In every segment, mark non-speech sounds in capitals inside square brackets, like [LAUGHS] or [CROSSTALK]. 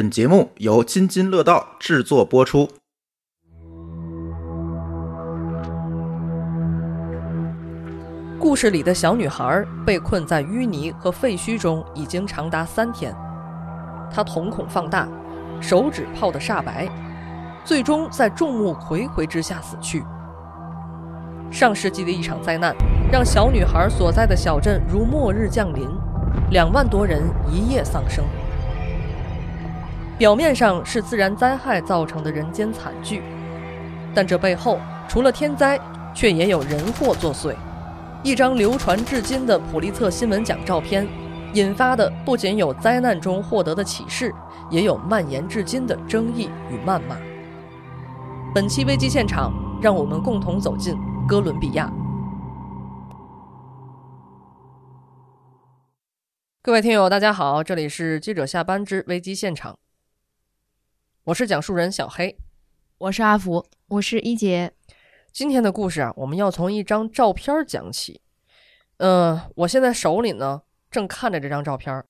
本节目由津津乐道制作播出。故事里的小女孩被困在淤泥和废墟中已经长达三天，她瞳孔放大，手指泡得煞白，最终在众目睽睽之下死去。上世纪的一场灾难，让小女孩所在的小镇如末日降临，两万多人一夜丧生。表面上是自然灾害造成的人间惨剧，但这背后除了天灾，却也有人祸作祟。一张流传至今的普利策新闻奖照片，引发的不仅有灾难中获得的启示，也有蔓延至今的争议与谩骂。本期危机现场，让我们共同走进哥伦比亚。各位听友，大家好，这里是记者下班之危机现场，我是讲述人小黑，我是阿福，我是一姐。今天的故事啊，我们要从一张照片讲起。嗯，我现在手里呢正看着这张照片，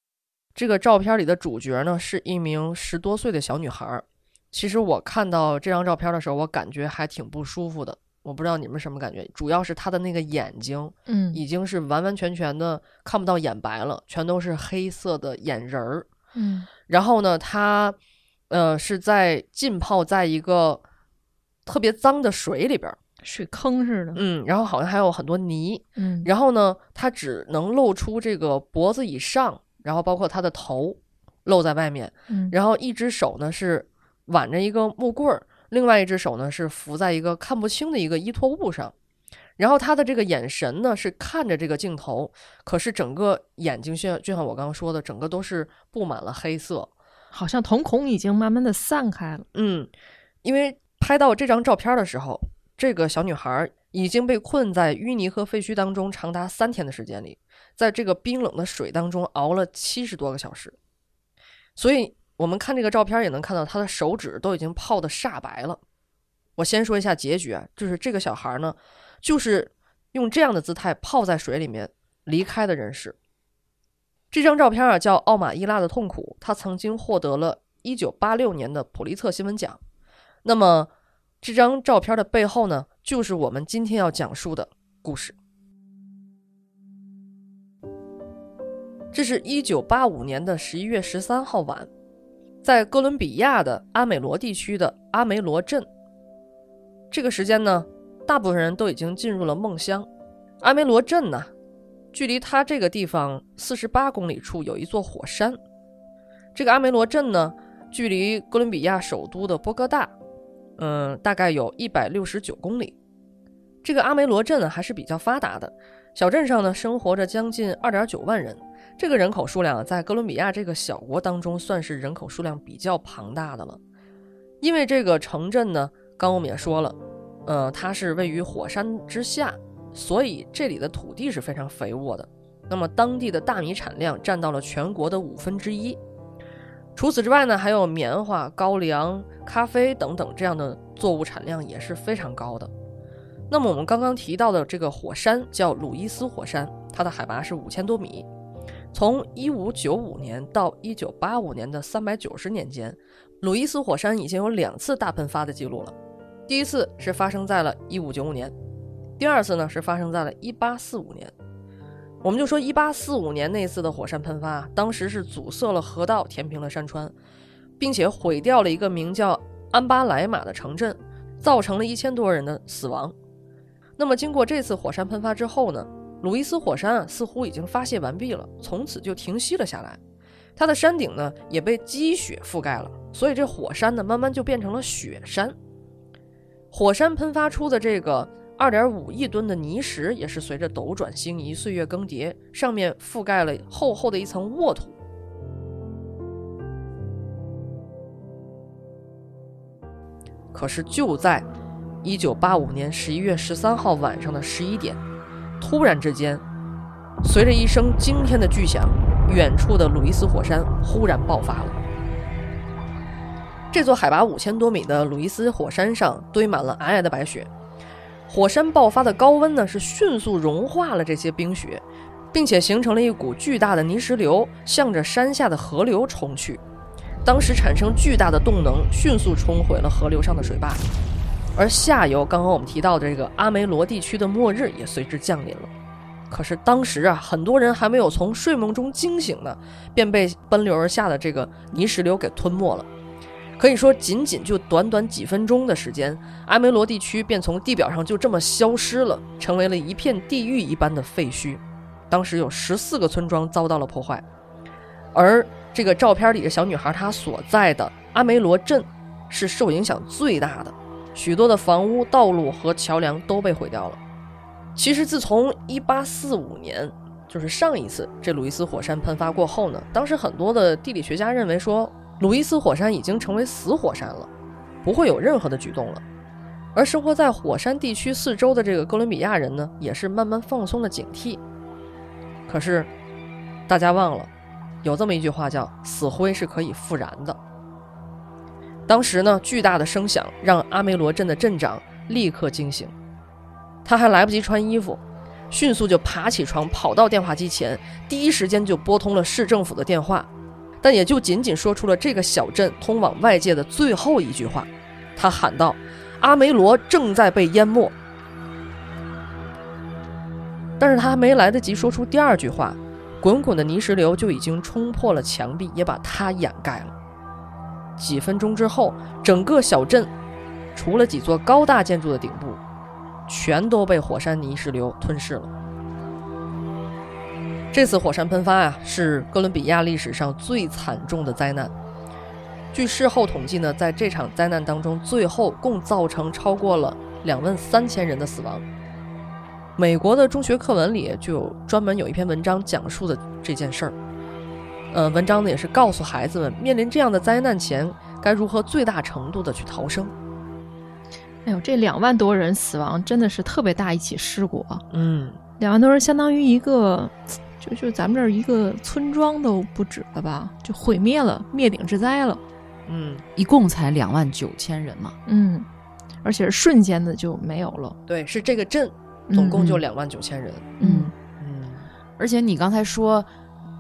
这个照片里的主角呢是一名十多岁的小女孩。其实我看到这张照片的时候，我感觉还挺不舒服的。我不知道你们什么感觉，主要是她的那个眼睛，嗯，已经是完完全全的看不到眼白了，全都是黑色的眼仁儿。嗯，然后呢，她呃是在浸泡在一个特别脏的水里边。水坑似的，嗯，然后好像还有很多泥，嗯，然后呢，它只能露出这个脖子以上，然后包括它的头露在外面，嗯，然后一只手呢是挽着一个木棍儿，另外一只手呢是扶在一个看不清的一个依托物上，然后他的这个眼神呢是看着这个镜头，可是整个眼睛像就像我刚刚说的，整个都是布满了黑色，好像瞳孔已经慢慢的散开了，嗯，因为拍到这张照片的时候。这个小女孩已经被困在淤泥和废墟当中长达三天的时间里，在这个冰冷的水当中熬了七十多个小时，所以我们看这个照片也能看到她的手指都已经泡得煞白了。我先说一下结局啊，就是这个小孩呢，就是用这样的姿态泡在水里面离开的人世。这张照片啊叫《奥马伊拉的痛苦》，他曾经获得了一九八六年的普利策新闻奖。那么。这张照片的背后呢，就是我们今天要讲述的故事。这是一九八五年的十一月十三号晚，在哥伦比亚的阿美罗地区的阿梅罗镇。这个时间呢，大部分人都已经进入了梦乡。阿梅罗镇呢，距离它这个地方四十八公里处有一座火山。这个阿梅罗镇呢，距离哥伦比亚首都的波哥大。嗯，大概有一百六十九公里。这个阿梅罗镇还是比较发达的，小镇上呢生活着将近二点九万人。这个人口数量在哥伦比亚这个小国当中算是人口数量比较庞大的了。因为这个城镇呢，刚我们也说了，呃，它是位于火山之下，所以这里的土地是非常肥沃的。那么当地的大米产量占到了全国的五分之一。除此之外呢，还有棉花、高粱、咖啡等等这样的作物产量也是非常高的。那么我们刚刚提到的这个火山叫鲁伊斯火山，它的海拔是五千多米。从一五九五年到一九八五年的三百九十年间，鲁伊斯火山已经有两次大喷发的记录了。第一次是发生在了一五九五年，第二次呢是发生在了一八四五年。我们就说，一八四五年那次的火山喷发，当时是阻塞了河道，填平了山川，并且毁掉了一个名叫安巴莱马的城镇，造成了一千多人的死亡。那么，经过这次火山喷发之后呢，鲁伊斯火山啊似乎已经发泄完毕了，从此就停息了下来。它的山顶呢也被积雪覆盖了，所以这火山呢慢慢就变成了雪山。火山喷发出的这个。二点五亿吨的泥石也是随着斗转星移、岁月更迭，上面覆盖了厚厚的一层沃土。可是就在一九八五年十一月十三号晚上的十一点，突然之间，随着一声惊天的巨响，远处的鲁伊斯火山忽然爆发了。这座海拔五千多米的鲁伊斯火山上堆满了皑皑的白雪。火山爆发的高温呢，是迅速融化了这些冰雪，并且形成了一股巨大的泥石流，向着山下的河流冲去。当时产生巨大的动能，迅速冲毁了河流上的水坝，而下游刚刚我们提到的这个阿梅罗地区的末日也随之降临了。可是当时啊，很多人还没有从睡梦中惊醒呢，便被奔流而下的这个泥石流给吞没了。可以说，仅仅就短短几分钟的时间，阿梅罗地区便从地表上就这么消失了，成为了一片地狱一般的废墟。当时有十四个村庄遭到了破坏，而这个照片里的小女孩她所在的阿梅罗镇是受影响最大的，许多的房屋、道路和桥梁都被毁掉了。其实，自从1845年，就是上一次这鲁伊斯火山喷发过后呢，当时很多的地理学家认为说，鲁伊斯火山已经成为死火山了，不会有任何的举动了。而生活在火山地区四周的这个哥伦比亚人呢，也是慢慢放松了警惕。可是，大家忘了，有这么一句话叫“死灰是可以复燃的”。当时呢，巨大的声响让阿梅罗镇的镇长立刻惊醒。他还来不及穿衣服，迅速就爬起床，跑到电话机前，第一时间就拨通了市政府的电话，但也就仅仅说出了这个小镇通往外界的最后一句话。他喊道：“阿梅罗正在被淹没。”但是他还没来得及说出第二句话，滚滚的泥石流就已经冲破了墙壁，也把他掩盖了。几分钟之后，整个小镇，除了几座高大建筑的顶部。全都被火山泥石流吞噬了。这次火山喷发啊，是哥伦比亚历史上最惨重的灾难。据事后统计呢，在这场灾难当中，最后共造成超过了两万三千人的死亡。美国的中学课文里就有专门有一篇文章讲述的这件事儿。呃，文章呢也是告诉孩子们，面临这样的灾难前，该如何最大程度的去逃生。哎呦，这两万多人死亡真的是特别大一起事故啊！嗯，两万多人相当于一个，就就咱们这儿一个村庄都不止了吧？就毁灭了，灭顶之灾了。嗯，一共才两万九千人嘛。嗯，而且是瞬间的就没有了。对，是这个镇总共就两万九千人。嗯嗯，而且你刚才说，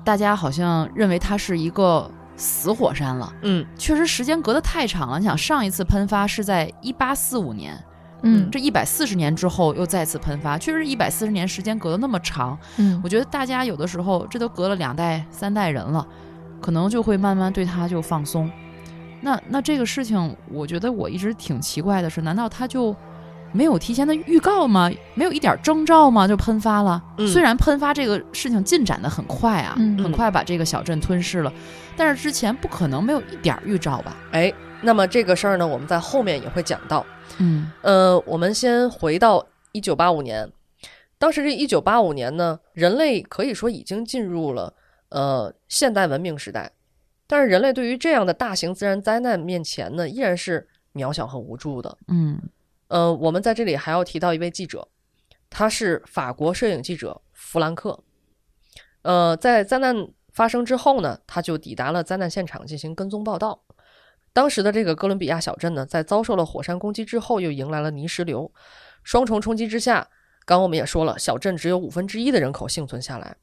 大家好像认为它是一个。死火山了，嗯，确实时间隔得太长了。你想，上一次喷发是在一八四五年，嗯，这一百四十年之后又再次喷发，确实一百四十年时间隔得那么长，嗯，我觉得大家有的时候这都隔了两代三代人了，可能就会慢慢对他就放松。那那这个事情，我觉得我一直挺奇怪的是，难道他就？没有提前的预告吗？没有一点征兆吗？就喷发了。虽然喷发这个事情进展的很快啊，很快把这个小镇吞噬了，但是之前不可能没有一点预兆吧？哎，那么这个事儿呢，我们在后面也会讲到。嗯，呃，我们先回到一九八五年，当时这一九八五年呢，人类可以说已经进入了呃现代文明时代，但是人类对于这样的大型自然灾难面前呢，依然是渺小和无助的。嗯。呃，我们在这里还要提到一位记者，他是法国摄影记者弗兰克。呃，在灾难发生之后呢，他就抵达了灾难现场进行跟踪报道。当时的这个哥伦比亚小镇呢，在遭受了火山攻击之后，又迎来了泥石流，双重冲击之下，刚我们也说了，小镇只有五分之一的人口幸存下来。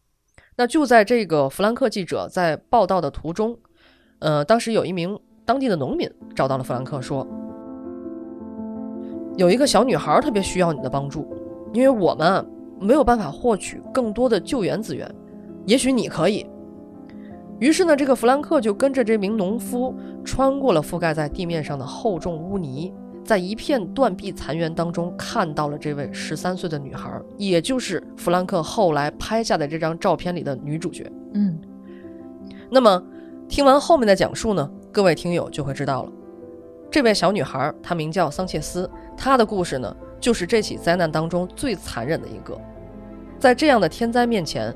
那就在这个弗兰克记者在报道的途中，呃，当时有一名当地的农民找到了弗兰克，说。有一个小女孩特别需要你的帮助，因为我们没有办法获取更多的救援资源，也许你可以。于是呢，这个弗兰克就跟着这名农夫穿过了覆盖在地面上的厚重污泥，在一片断壁残垣当中看到了这位十三岁的女孩，也就是弗兰克后来拍下的这张照片里的女主角。嗯，那么听完后面的讲述呢，各位听友就会知道了。这位小女孩，她名叫桑切斯。她的故事呢，就是这起灾难当中最残忍的一个。在这样的天灾面前，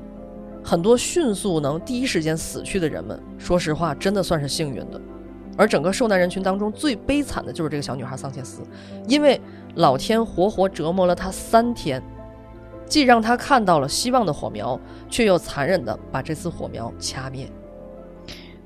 很多迅速能第一时间死去的人们，说实话，真的算是幸运的。而整个受难人群当中最悲惨的就是这个小女孩桑切斯，因为老天活活折磨了她三天，既让她看到了希望的火苗，却又残忍地把这丝火苗掐灭。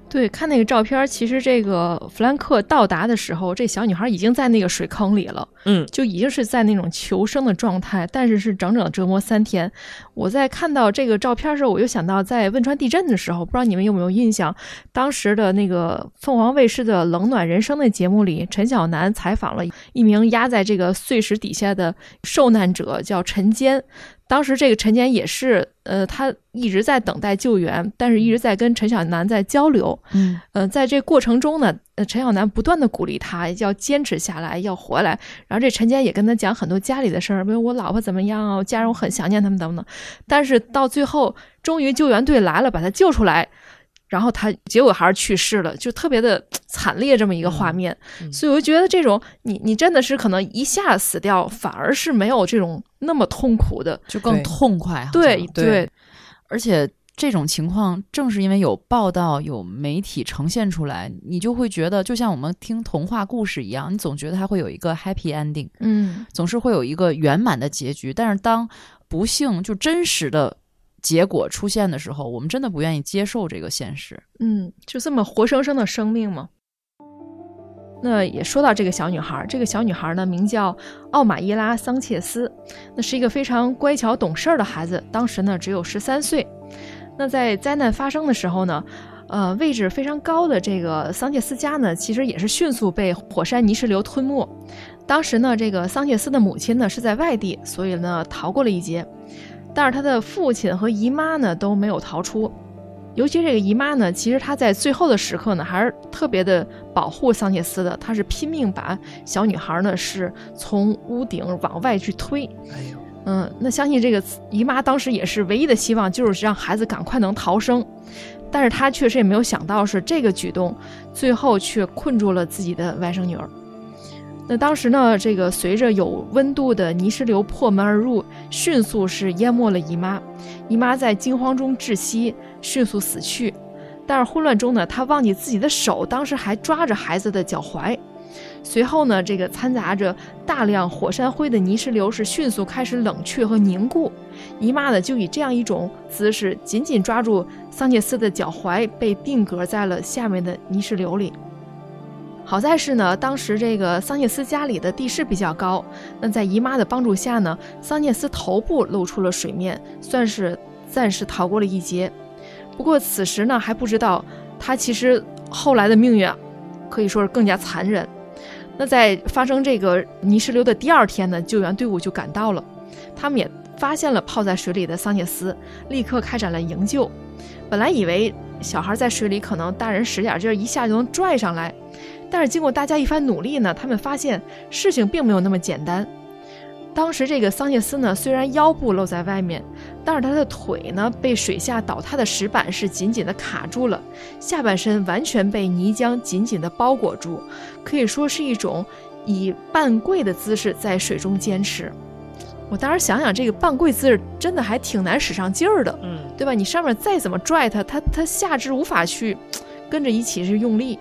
对，看那个照片，其实这个弗兰克到达的时候，这小女孩已经在那个水坑里了，嗯，就已经是在那种求生的状态，但是是整整折磨三天。我在看到这个照片的时候，我又想到在汶川地震的时候，不知道你们有没有印象，当时的那个凤凰卫视的《冷暖人生》的节目里，陈晓楠采访了一名压在这个碎石底下的受难者，叫陈坚。当时这个陈坚也是，呃，他一直在等待救援，但是一直在跟陈晓南在交流。嗯呃，在这过程中呢，呃，陈晓南不断的鼓励他要坚持下来，要回来。然后这陈坚也跟他讲很多家里的事儿，比如我老婆怎么样啊，我家人我很想念他们等等。但是到最后，终于救援队来了，把他救出来，然后他结果还是去世了，就特别的惨烈这么一个画面。嗯所以我就觉得这种你你真的是可能一下死掉，反而是没有这种那么痛苦的。就更痛快。好对像对而且这种情况正是因为有报道、有媒体呈现出来，你就会觉得，就像我们听童话故事一样，你总觉得它会有一个 happy ending，嗯，总是会有一个圆满的结局。但是当不幸就真实的结果出现的时候，我们真的不愿意接受这个现实。嗯，就这么活生生的生命吗。那也说到这个小女孩，这个小女孩呢名叫奥马伊拉·桑切斯，那是一个非常乖巧懂事儿的孩子，当时呢只有十三岁。那在灾难发生的时候呢，呃，位置非常高的这个桑切斯家呢，其实也是迅速被火山泥石流吞没。当时呢，这个桑切斯的母亲呢是在外地，所以呢逃过了一劫，但是他的父亲和姨妈呢都没有逃出。尤其这个姨妈呢，其实她在最后的时刻呢，还是特别的保护桑切斯的。她是拼命把小女孩呢是从屋顶往外去推。哎呦，嗯，那相信这个姨妈当时也是唯一的希望，就是让孩子赶快能逃生。但是她确实也没有想到，是这个举动最后却困住了自己的外甥女儿。那当时呢，这个随着有温度的泥石流破门而入，迅速是淹没了姨妈。姨妈在惊慌中窒息，迅速死去。但是混乱中呢，她忘记自己的手当时还抓着孩子的脚踝。随后呢，这个掺杂着大量火山灰的泥石流是迅速开始冷却和凝固。姨妈呢，就以这样一种姿势紧紧抓住桑切斯的脚踝，被定格在了下面的泥石流里。好在是呢，当时这个桑切斯家里的地势比较高，那在姨妈的帮助下呢，桑切斯头部露出了水面，算是暂时逃过了一劫。不过此时呢，还不知道他其实后来的命运啊，可以说是更加残忍。那在发生这个泥石流的第二天呢，救援队伍就赶到了，他们也发现了泡在水里的桑切斯，立刻开展了营救。本来以为小孩在水里可能大人使点劲儿，一下就能拽上来。但是经过大家一番努力呢，他们发现事情并没有那么简单。当时这个桑切斯呢，虽然腰部露在外面，但是他的腿呢被水下倒塌的石板是紧紧的卡住了，下半身完全被泥浆紧紧的包裹住，可以说是一种以半跪的姿势在水中坚持。我当时想想，这个半跪姿势真的还挺难使上劲儿的，嗯，对吧？你上面再怎么拽它，它它下肢无法去跟着一起是用力。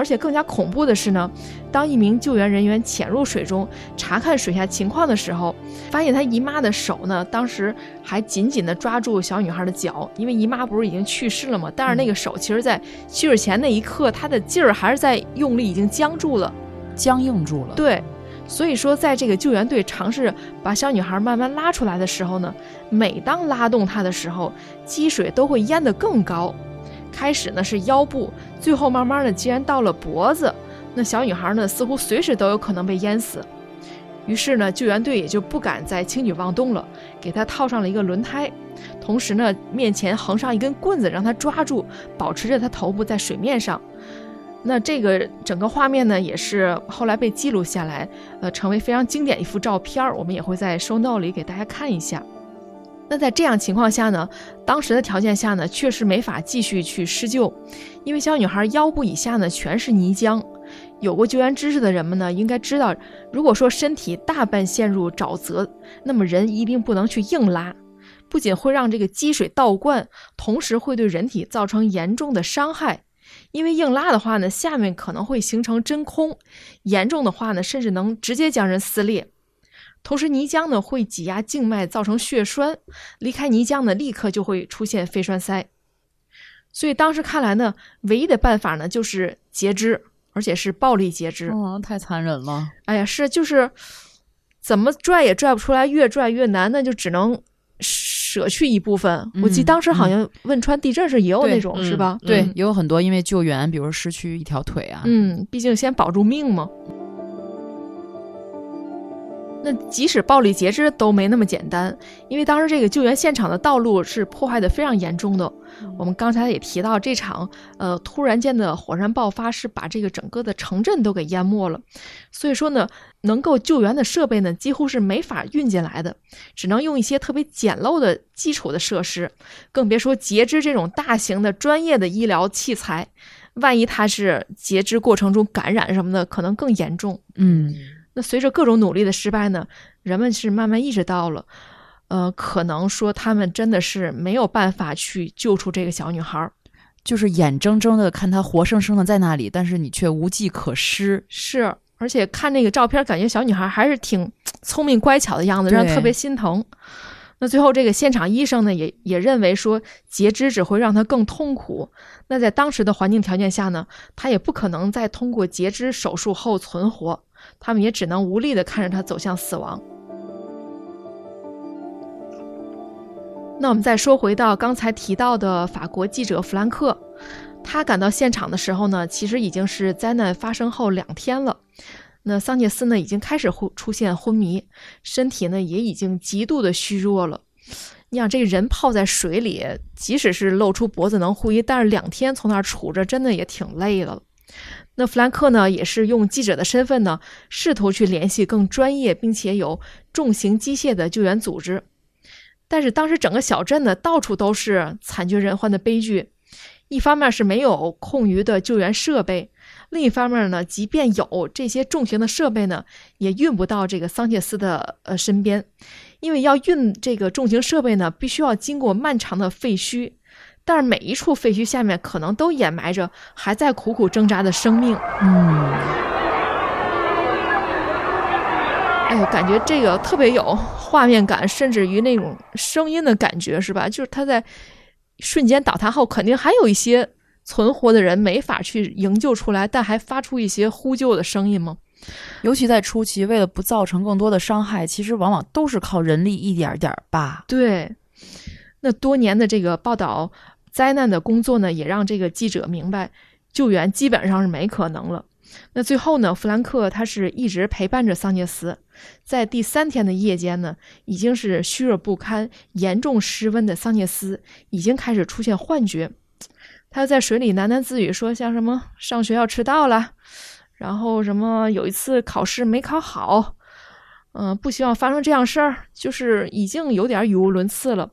而且更加恐怖的是呢，当一名救援人员潜入水中查看水下情况的时候，发现他姨妈的手呢，当时还紧紧地抓住小女孩的脚，因为姨妈不是已经去世了吗？但是那个手其实，在去世前那一刻，她的劲儿还是在用力，已经僵住了。僵硬住了。对，所以说，在这个救援队尝试把小女孩慢慢拉出来的时候呢，每当拉动她的时候，积水都会淹得更高。开始呢是腰部，最后慢慢的竟然到了脖子。那小女孩呢，似乎随时都有可能被淹死。于是呢，救援队也就不敢再轻举妄动了，给她套上了一个轮胎，同时呢，面前横上一根棍子，让她抓住，保持着她头部在水面上。那这个整个画面呢，也是后来被记录下来，呃，成为非常经典一幅照片儿。我们也会在收 note 里给大家看一下。那在这样情况下呢，当时的条件下呢，确实没法继续去施救，因为小女孩腰部以下呢全是泥浆。有过救援知识的人们呢，应该知道，如果说身体大半陷入沼泽，那么人一定不能去硬拉，不仅会让这个积水倒灌，同时会对人体造成严重的伤害。因为硬拉的话呢，下面可能会形成真空，严重的话呢，甚至能直接将人撕裂。同时，泥浆呢会挤压静脉，造成血栓，离开泥浆呢，立刻就会出现肺栓塞。所以当时看来呢，唯一的办法呢就是截肢，而且是暴力截肢。哦，太残忍了。哎呀，是就是怎么拽也拽不出来，越拽越难，那就只能舍去一部分。我记得嗯当时好像汶川地震是也有那种，是嗯吧？对，嗯也有很多因为救援，比如失去一条腿啊。嗯，毕竟先保住命嘛。那即使暴力截肢都没那么简单，因为当时这个救援现场的道路是破坏的非常严重的。我们刚才也提到，这场呃突然间的火山爆发是把这个整个的城镇都给淹没了，所以说呢，能够救援的设备呢几乎是没法运进来的，只能用一些特别简陋的基础的设施，更别说截肢这种大型的专业的医疗器材。万一他是截肢过程中感染什么的，可能更严重。嗯，那随着各种努力的失败呢，人们是慢慢意识到了，呃，可能说他们真的是没有办法去救出这个小女孩儿。就是眼睁睁的看她活生生的在那里，但是你却无计可施。是，而且看那个照片，感觉小女孩还是挺聪明乖巧的样子，让人特别心疼。那最后这个现场医生呢，也也认为说截肢只会让她更痛苦。那在当时的环境条件下呢，她也不可能再通过截肢手术后存活，他们也只能无力的看着他走向死亡。那我们再说回到刚才提到的法国记者弗兰克，他赶到现场的时候呢，其实已经是灾难发生后两天了。那桑切斯呢，已经开始昏出现昏迷，身体呢也已经极度的虚弱了。你想，这个人泡在水里，即使是露出脖子能呼吸，但是两天从那儿杵着，真的也挺累了。那弗兰克呢，也是用记者的身份呢，试图去联系更专业并且有重型机械的救援组织。但是当时整个小镇呢，到处都是惨绝人寰的悲剧。一方面是没有空余的救援设备，另一方面呢，即便有这些重型的设备呢，也运不到这个桑切斯的呃身边，因为要运这个重型设备呢，必须要经过漫长的废墟，但是每一处废墟下面可能都掩埋着还在苦苦挣扎的生命。嗯，哎呦，感觉这个特别有画面感，甚至于那种声音的感觉，是吧？就是他在瞬间倒塌后，肯定还有一些存活的人没法去营救出来，但还发出一些呼救的声音吗？尤其在初期，为了不造成更多的伤害，其实往往都是靠人力一点点儿扒。对，那多年的这个报道灾难的工作呢，也让这个记者明白，救援基本上是没可能了。那最后呢，弗兰克他是一直陪伴着桑切斯，在第三天的夜间呢，已经是虚弱不堪、严重失温的桑切斯已经开始出现幻觉，他在水里喃喃自语说，像什么上学要迟到了，然后什么有一次考试没考好，嗯、不希望发生这样事儿，就是已经有点语无伦次了。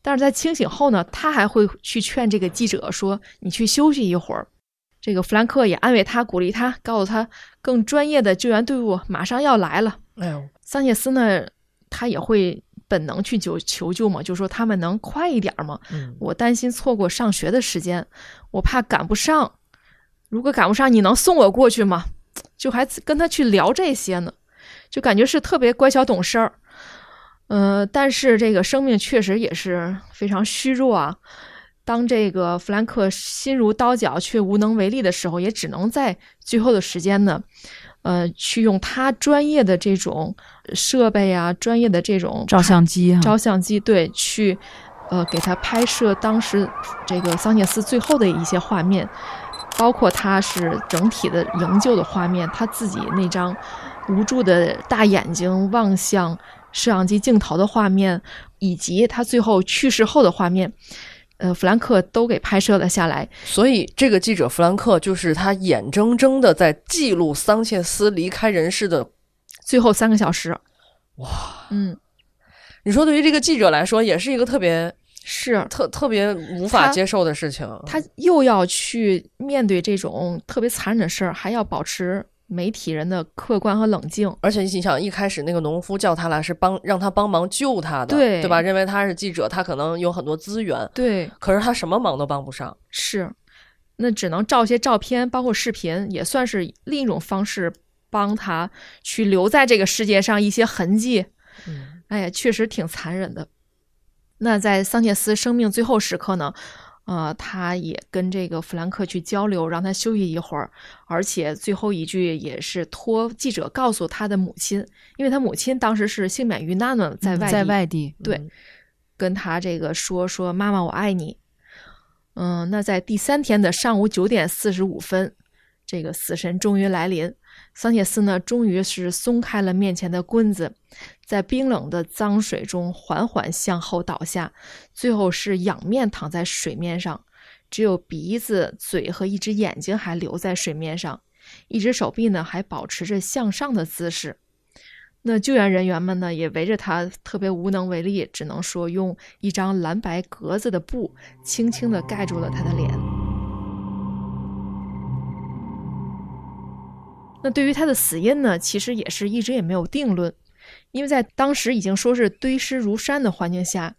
但是在清醒后呢，他还会去劝这个记者说：“你去休息一会儿。”这个弗兰克也安慰他，鼓励他，告诉他更专业的救援队伍马上要来了。哎呦，桑切斯呢，他也会本能去求求救嘛，就说他们能快一点吗？嗯，我担心错过上学的时间，我怕赶不上。如果赶不上，你能送我过去吗？就还跟他去聊这些呢，就感觉是特别乖巧懂事儿。呃，但是这个生命确实也是非常虚弱啊。当这个弗兰克心如刀绞却无能为力的时候，也只能在最后的时间呢，呃，去用他专业的这种设备啊，专业的这种照相机啊，照相机对去，呃，给他拍摄当时这个桑切斯最后的一些画面，包括他是整体的营救的画面，他自己那张无助的大眼睛望向摄像机镜头的画面，以及他最后去世后的画面，呃，弗兰克都给拍摄了下来。所以这个记者弗兰克就是他眼睁睁的在记录桑切斯离开人世的。最后三个小时，哇，嗯，你说对于这个记者来说，也是一个特别是特特别无法接受的事情。他又要去面对这种特别残忍的事儿，还要保持媒体人的客观和冷静。而且你想，一开始那个农夫叫他来是帮让他帮忙救他的，对对吧？认为他是记者，他可能有很多资源，对，可是他什么忙都帮不上。是，那只能照些照片，包括视频，也算是另一种方式，帮他去留在这个世界上一些痕迹。嗯，哎呀，确实挺残忍的。那在桑切斯生命最后时刻呢，呃，他也跟这个弗兰克去交流，让他休息一会儿，而且最后一句也是托记者告诉他的母亲，因为他母亲当时是幸免于难了，在外地在外地，对嗯。跟他这个说说妈妈我爱你。嗯，那在第三天的上午九点四十五分，这个死神终于来临，桑切斯呢终于是松开了面前的棍子，在冰冷的脏水中缓缓向后倒下，最后是仰面躺在水面上，只有鼻子、嘴和一只眼睛还留在水面上，一只手臂呢还保持着向上的姿势。那救援人员们呢，也围着他，特别无能为力，只能说用一张蓝白格子的布轻轻地盖住了他的脸。那对于他的死因呢，其实也是一直也没有定论，因为在当时已经说是堆尸如山的环境下，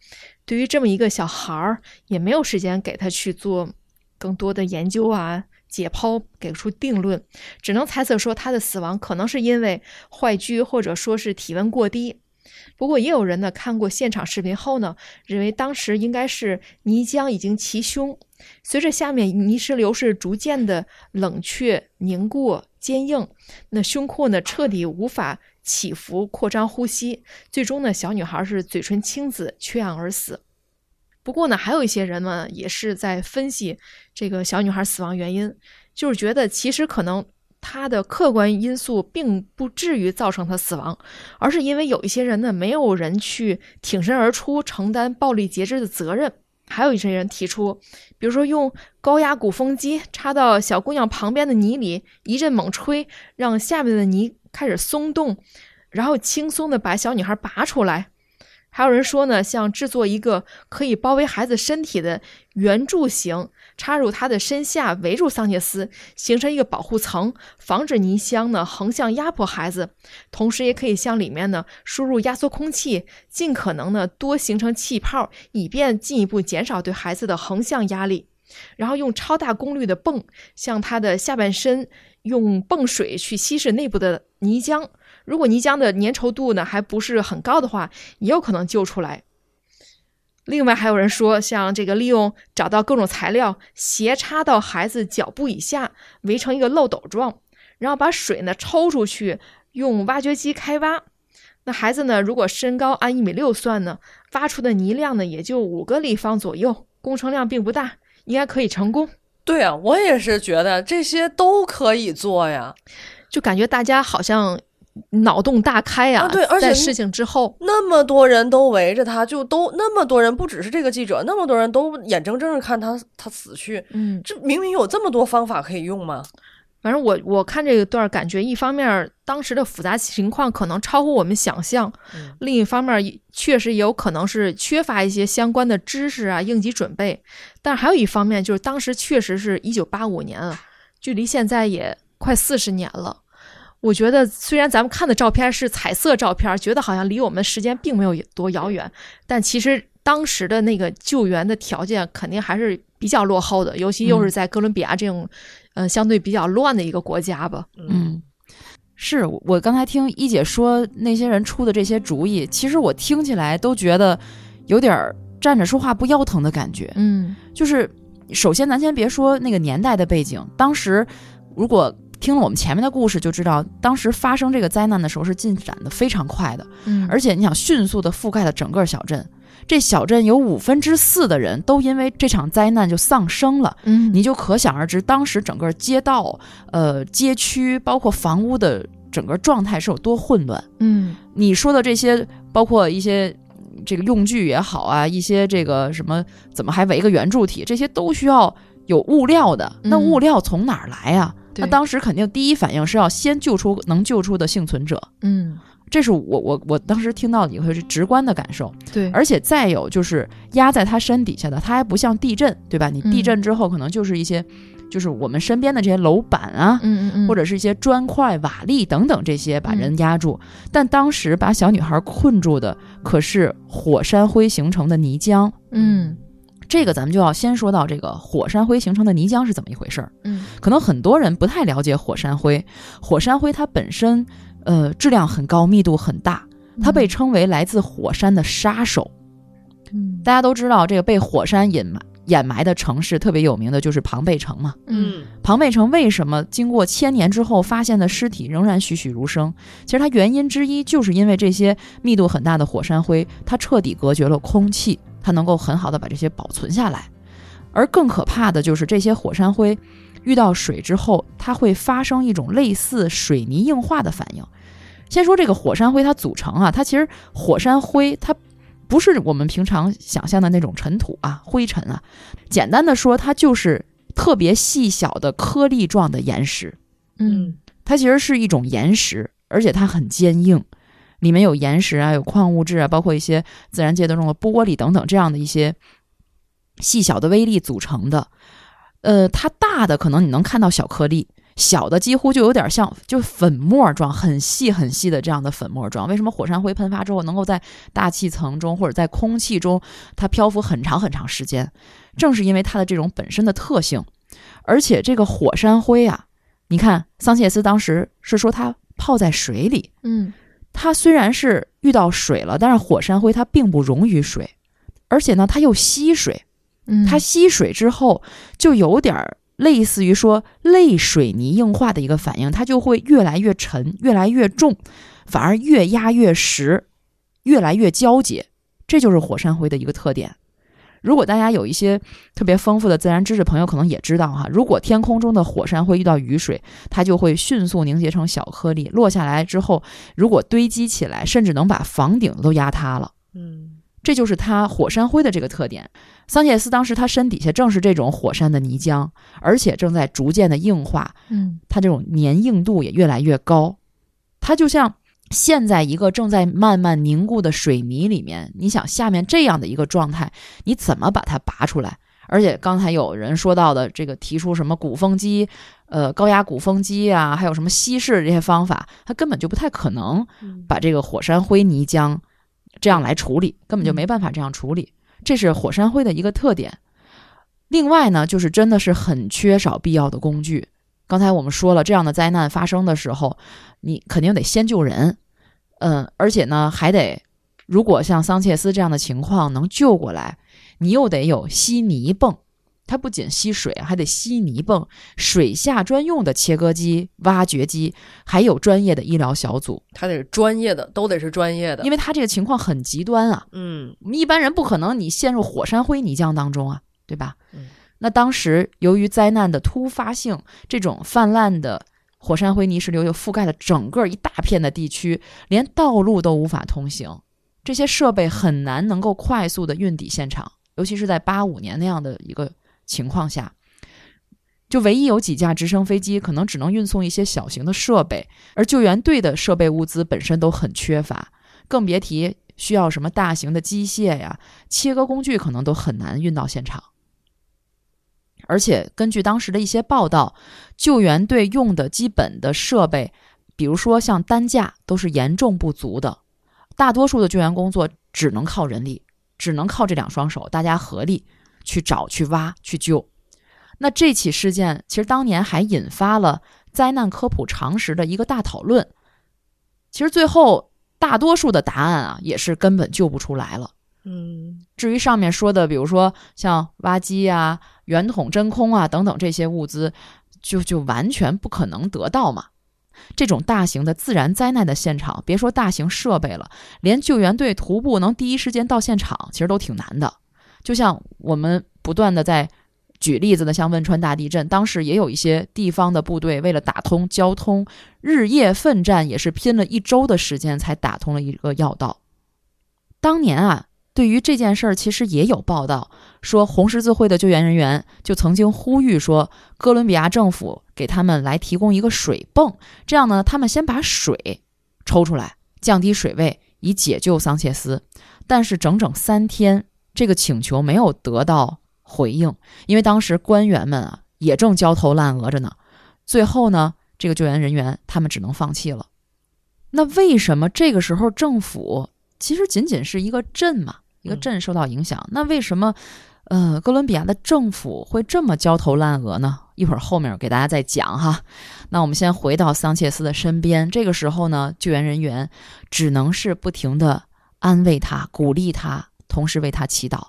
对于这么一个小孩儿，也没有时间给他去做更多的研究啊、解剖，给出定论，只能猜测说他的死亡可能是因为坏疽，或者说是体温过低。不过，也有人呢看过现场视频后呢，认为当时应该是泥浆已经齐胸，随着下面泥石流是逐渐的冷却、凝固、坚硬，那胸廓呢彻底无法起伏、扩张呼吸，最终呢小女孩是嘴唇青紫，缺氧而死。不过呢，还有一些人呢也是在分析这个小女孩死亡原因，就是觉得其实可能。她的客观因素并不至于造成她死亡，而是因为有一些人呢，没有人去挺身而出承担暴力截肢的责任。还有一些人提出，比如说用高压鼓风机插到小姑娘旁边的泥里，一阵猛吹，让下面的泥开始松动，然后轻松的把小女孩拔出来。还有人说呢，像制作一个可以包围孩子身体的圆柱形，插入他的身下，围住桑切斯，形成一个保护层，防止泥浆呢横向压迫孩子。同时，也可以向里面呢输入压缩空气，尽可能呢多形成气泡，以便进一步减少对孩子的横向压力。然后用超大功率的泵向他的下半身用泵水去稀释内部的泥浆。如果泥浆的粘稠度呢还不是很高的话，也有可能救出来。另外还有人说，像这个利用找到各种材料斜插到孩子脚部以下，围成一个漏斗状，然后把水呢抽出去，用挖掘机开挖。那孩子呢，如果身高按一米六算呢，挖出的泥量呢也就五个立方左右，工程量并不大，应该可以成功。对啊，我也是觉得这些都可以做呀。就感觉大家好像脑洞大开呀、啊对而且事情之后，那么多人都围着他，就都那么多人，不只是这个记者，那么多人都眼睁睁的看他他死去。嗯，这明明有这么多方法可以用吗？反正我我看这个段儿，感觉一方面儿当时的复杂情况可能超乎我们想象，嗯另一方面确实也有可能是缺乏一些相关的知识啊、应急准备。但是还有一方面就是当时确实是一九八五年啊，距离现在也快四十年了。我觉得虽然咱们看的照片是彩色照片，觉得好像离我们时间并没有多遥远，但其实当时的那个救援的条件肯定还是比较落后的，尤其又是在哥伦比亚这种，呃，相对比较乱的一个国家吧。嗯，是我我刚才听一姐说那些人出的这些主意，其实我听起来都觉得有点儿站着说话不腰疼的感觉。嗯就是首先咱先别说那个年代的背景，当时如果听了我们前面的故事就知道，当时发生这个灾难的时候是进展的非常快的，嗯，而且你想迅速的覆盖了整个小镇。这小镇有五分之四的人都因为这场灾难就丧生了，嗯你就可想而知，当时整个街道、呃街区，包括房屋的整个状态是有多混乱。嗯你说的这些，包括一些嗯这个用具也好啊，一些这个什么怎么还围个圆柱体，这些都需要有物料的。那嗯物料从哪儿来呀、对那当时肯定第一反应是要先救出能救出的幸存者，嗯这是我我我当时听到以后是直观的感受。对，而且再有就是压在他身底下的，它还不像地震，对吧？你地嗯震之后可能就是一些，就是我们身边的这些楼板啊，嗯嗯嗯，或者是一些砖块、瓦砾等等这些把人压住。但当时把小女孩困住的可是火山灰形成的泥浆。嗯这个咱们就要先说到这个火山灰形成的泥浆是怎么一回事儿。嗯可能很多人不太了解火山灰，火山灰它本身呃质量很高，密度很大，它被称为来自火山的杀手。嗯大家都知道，这个被火山掩埋掩埋的城市特别有名的就是庞贝城嘛。嗯庞贝城为什么经过千年之后发现的尸体仍然栩栩如生？其实它原因之一就是因为这些密度很大的火山灰，它彻底隔绝了空气，它能够很好的把这些保存下来。而更可怕的就是这些火山灰遇到水之后，它会发生一种类似水泥硬化的反应。先说这个火山灰它组成啊，它其实火山灰它不是我们平常想象的那种尘土啊、灰尘啊，简单的说，它就是特别细小的颗粒状的岩石。嗯它其实是一种岩石，而且它很坚硬，里面有岩石啊，有矿物质啊，包括一些自然界当中的玻璃等等这样的一些细小的微粒组成的。呃，它大的可能你能看到小颗粒，小的几乎就有点像就粉末状，很细很细的这样的粉末状。为什么火山灰喷发之后能够在大气层中或者在空气中它漂浮很长很长时间？正是因为它的这种本身的特性，而且这个火山灰啊，你看桑切斯当时是说它泡在水里，嗯它虽然是遇到水了，但是火山灰它并不溶于水，而且呢它又吸水，嗯，它吸水之后就有点儿类似于说类水泥硬化的一个反应，它就会越来越沉，越来越重，反而越压越实，越来越胶结，这就是火山灰的一个特点。如果大家有一些特别丰富的自然知识，朋友可能也知道哈，如果天空中的火山灰遇到雨水，它就会迅速凝结成小颗粒，落下来之后，如果堆积起来，甚至能把房顶都压塌了。嗯这就是它火山灰的这个特点。桑切斯当时他身底下正是这种火山的泥浆，而且正在逐渐的硬化，嗯它这种粘硬度也越来越高。它就像陷在一个正在慢慢凝固的水泥里面，你想下面这样的一个状态，你怎么把它拔出来？而且刚才有人说到的这个提出什么鼓风机，呃，高压鼓风机啊，还有什么稀释这些方法，它根本就不太可能嗯把这个火山灰泥浆这样来处理，根本就没办法这样处理。这是火山灰的一个特点。另外呢，就是真的是很缺少必要的工具。刚才我们说了，这样的灾难发生的时候，你肯定得先救人，嗯，而且呢，还得如果像桑切斯这样的情况能救过来，你又得有吸泥泵。它不仅吸水，还得吸泥泵，水下专用的切割机、挖掘机，还有专业的医疗小组。它得是专业的，都得是专业的，因为它这个情况很极端啊，嗯我们一般人不可能你陷入火山灰泥浆当中啊，对吧？嗯那当时由于灾难的突发性，这种泛滥的火山灰泥石流又覆盖了整个一大片的地区，连道路都无法通行，这些设备很难能够快速的运抵现场，尤其是在八五年那样的一个情况下。就唯一有几架直升飞机，可能只能运送一些小型的设备，而救援队的设备物资本身都很缺乏，更别提需要什么大型的机械呀、切割工具，可能都很难运到现场。而且根据当时的一些报道，救援队用的基本的设备，比如说像担架，都是严重不足的。大多数的救援工作只能靠人力，只能靠这两双手，大家合力去找、去挖、去救。那这起事件其实当年还引发了灾难科普常识的一个大讨论。其实最后大多数的答案啊，也是根本救不出来了。嗯至于上面说的，比如说像挖机啊、圆筒真空啊等等这些物资，就就完全不可能得到嘛。这种大型的自然灾难的现场，别说大型设备了，连救援队徒步能第一时间到现场，其实都挺难的。就像我们不断的在举例子的，像汶川大地震，当时也有一些地方的部队为了打通交通，日夜奋战，也是拼了一周的时间才打通了一个要道。当年啊，对于这件事儿，其实也有报道说，红十字会的救援人员就曾经呼吁说，哥伦比亚政府给他们来提供一个水泵，这样呢，他们先把水抽出来，降低水位，以解救桑切斯。但是整整三天，这个请求没有得到回应，因为当时官员们啊也正焦头烂额着呢。最后呢，这个救援人员他们只能放弃了。那为什么这个时候政府其实仅仅是一个镇嘛，一个嗯镇受到影响？那为什么呃哥伦比亚的政府会这么焦头烂额呢？一会儿后面给大家再讲哈。那我们先回到桑切斯的身边，这个时候呢，救援人员只能是不停的安慰他、鼓励他，同时为他祈祷。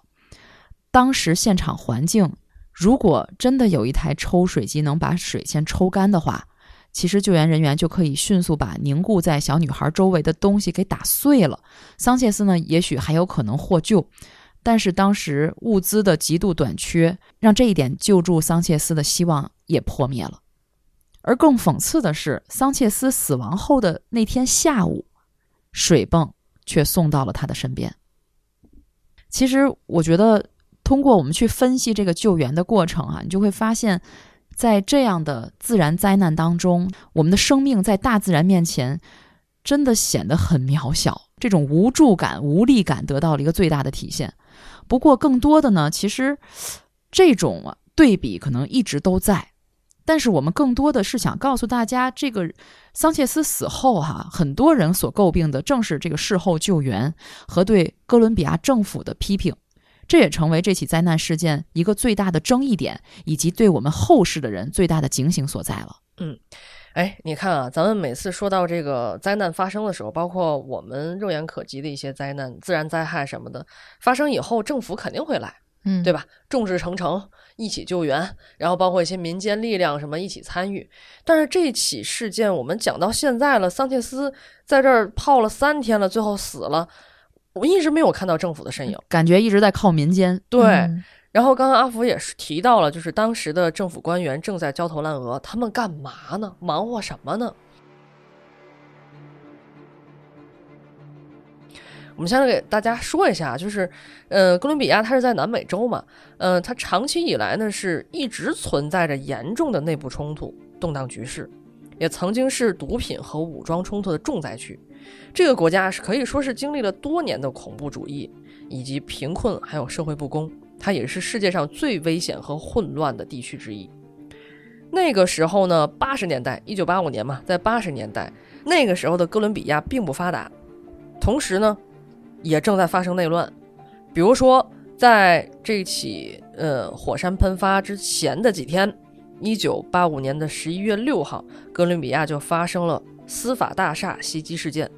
当时现场环境，如果真的有一台抽水机能把水先抽干的话，其实救援人员就可以迅速把凝固在小女孩周围的东西给打碎了。桑切斯呢，也许还有可能获救，但是当时物资的极度短缺，让这一点救助桑切斯的希望也破灭了。而更讽刺的是，桑切斯死亡后的那天下午，水泵却送到了他的身边。其实，我觉得通过我们去分析这个救援的过程啊，你就会发现，在这样的自然灾难当中，我们的生命在大自然面前真的显得很渺小，这种无助感、无力感得到了一个最大的体现。不过，更多的呢，其实这种对比可能一直都在。但是我们更多的是想告诉大家，这个桑切斯死后哈，很多人所诟病的正是这个事后救援和对哥伦比亚政府的批评，这也成为这起灾难事件一个最大的争议点，以及对我们后世的人最大的警醒所在了。嗯，哎，你看啊，咱们每次说到这个灾难发生的时候，包括我们肉眼可及的一些灾难、自然灾害什么的发生以后，政府肯定会来。嗯，对吧？众志成城，一起救援，然后包括一些民间力量什么一起参与。但是这起事件我们讲到现在了，桑切斯在这儿泡了三天了，最后死了，我一直没有看到政府的身影，感觉一直在靠民间。对。嗯然后刚刚阿福也是提到了，就是当时的政府官员正在焦头烂额，他们干嘛呢？忙活什么呢？我们先来给大家说一下，就是，呃，哥伦比亚它是在南美洲嘛，呃，它长期以来呢是一直存在着严重的内部冲突、动荡局势，也曾经是毒品和武装冲突的重灾区。这个国家是可以说是经历了多年的恐怖主义以及贫困还有社会不公，它也是世界上最危险和混乱的地区之一。那个时候呢，八十年代，一九八五年嘛，在八十年代，那个时候的哥伦比亚并不发达，同时呢。也正在发生内乱，比如说，在这起呃火山喷发之前的几天，一九八五年的十一月六号，哥伦比亚就发生了司法大厦袭击事件，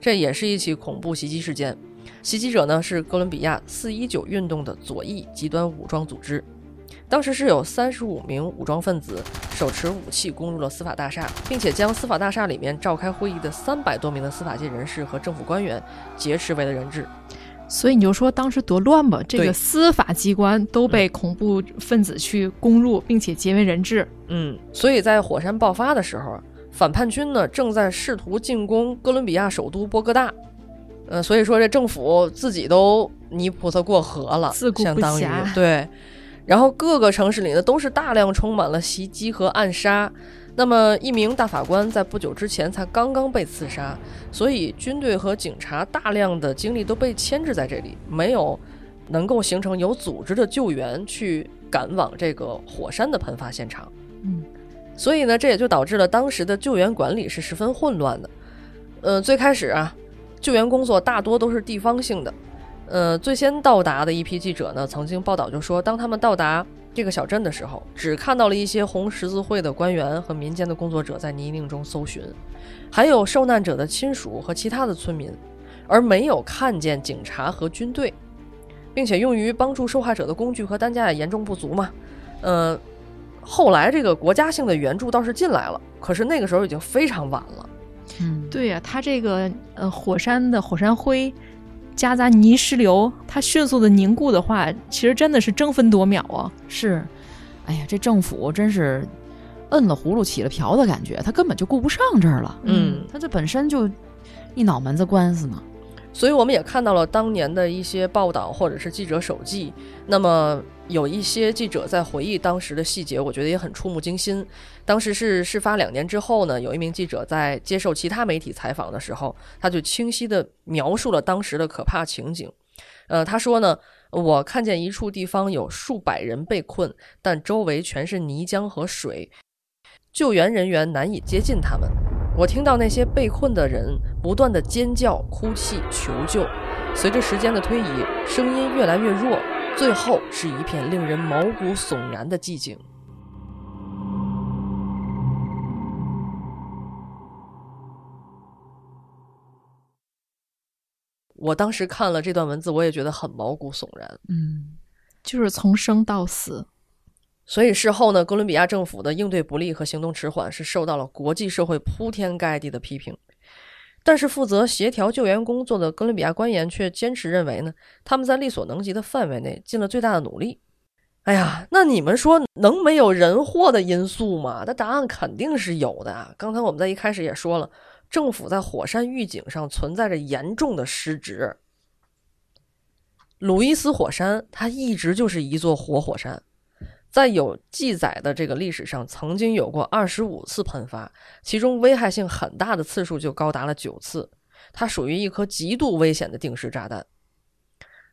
这也是一起恐怖袭击事件。袭击者呢是哥伦比亚四一九运动的左翼极端武装组织，当时是有三十五名武装分子手持武器攻入了司法大厦，并且将司法大厦里面召开会议的三百多名的司法界人士和政府官员劫持为了人质。所以你就说当时多乱吧，这个司法机关都被恐怖分子去攻入，并且劫为人质。嗯，所以在火山爆发的时候啊，反叛军呢正在试图进攻哥伦比亚首都波哥大。呃，所以说这政府自己都泥菩萨过河了，自顾不相当于暇对。然后各个城市里呢都是大量充满了袭击和暗杀。那么一名大法官在不久之前才刚刚被刺杀，所以军队和警察大量的精力都被牵制在这里，没有能够形成有组织的救援去赶往这个火山的喷发现场。嗯，所以呢，这也就导致了当时的救援管理是十分混乱的。呃，最开始啊，救援工作大多都是地方性的。呃，最先到达的一批记者呢，曾经报道就说，当他们到达这个小镇的时候，只看到了一些红十字会的官员和民间的工作者在泥泞中搜寻，还有受难者的亲属和其他的村民，而没有看见警察和军队，并且用于帮助受害者的工具和担架也严重不足嘛。呃，后来这个国家性的援助倒是进来了，可是那个时候已经非常晚了。嗯，对呀、它这个呃火山的火山灰夹杂泥石流，它迅速的凝固的话，其实真的是争分夺秒啊。是。哎呀，这政府真是摁了葫芦起了瓢的感觉，他根本就顾不上这儿了。嗯他这本身就一脑门子官司呢。所以我们也看到了当年的一些报道或者是记者手记。那么有一些记者在回忆当时的细节，我觉得也很触目惊心。当时是事发两年之后呢，有一名记者在接受其他媒体采访的时候，他就清晰地描述了当时的可怕情景。呃，他说呢，我看见一处地方有数百人被困，但周围全是泥浆和水，救援人员难以接近他们。我听到那些被困的人不断的尖叫、哭泣、求救。随着时间的推移，声音越来越弱，最后是一片令人毛骨悚然的寂静。我当时看了这段文字，我也觉得很毛骨悚然。嗯，就是从生到死。所以事后呢，哥伦比亚政府的应对不力和行动迟缓是受到了国际社会铺天盖地的批评。但是负责协调救援工作的哥伦比亚官员却坚持认为呢，他们在力所能及的范围内尽了最大的努力。哎呀，那你们说能没有人祸的因素吗？那答案肯定是有的啊！刚才我们在一开始也说了，政府在火山预警上存在着严重的失职。鲁伊斯火山它一直就是一座活火山，在有记载的这个历史上，曾经有过二十五次喷发，其中危害性很大的次数就高达了九次。它属于一颗极度危险的定时炸弹。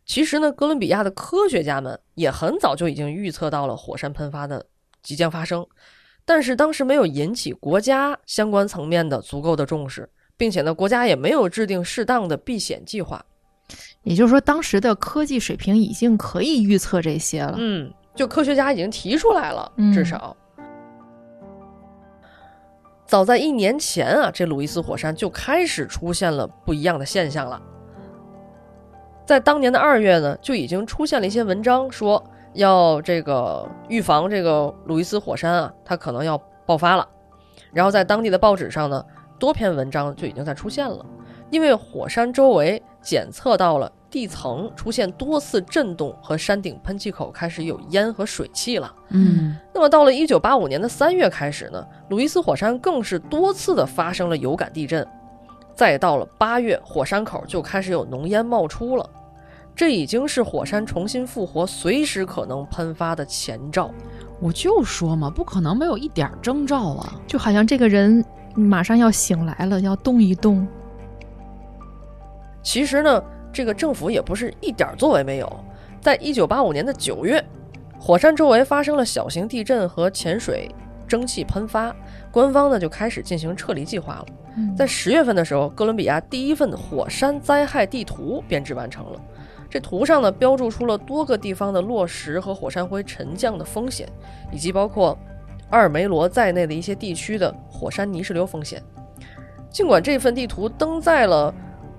其实呢，哥伦比亚的科学家们也很早就已经预测到了火山喷发的即将发生，但是当时没有引起国家相关层面的足够的重视，并且呢，国家也没有制定适当的避险计划。也就是说，当时的科技水平已经可以预测这些了。嗯，就科学家已经提出来了，嗯至少。早在一年前啊，这鲁伊斯火山就开始出现了不一样的现象了。在当年的二月呢，就已经出现了一些文章说要这个预防这个鲁伊斯火山啊，它可能要爆发了。然后在当地的报纸上呢，多篇文章就已经在出现了，因为火山周围检测到了地层出现多次震动和山顶喷气口开始有烟和水汽了。嗯那么到了一九八五年的三月开始呢，鲁伊斯火山更是多次的发生了有感地震，再到了八月，火山口就开始有浓烟冒出了，这已经是火山重新复活、随时可能喷发的前兆。我就说嘛，不可能没有一点征兆啊！就好像这个人马上要醒来了，要动一动。其实呢，这个政府也不是一点作为没有。在一九八五年的九月，火山周围发生了小型地震和潜水蒸汽喷发，官方呢就开始进行撤离计划了。嗯在十月份的时候，哥伦比亚第一份火山灾害地图编制完成了。这图上呢，标注出了多个地方的落石和火山灰沉降的风险，以及包括阿尔梅罗在内的一些地区的火山泥石流风险。尽管这份地图登在了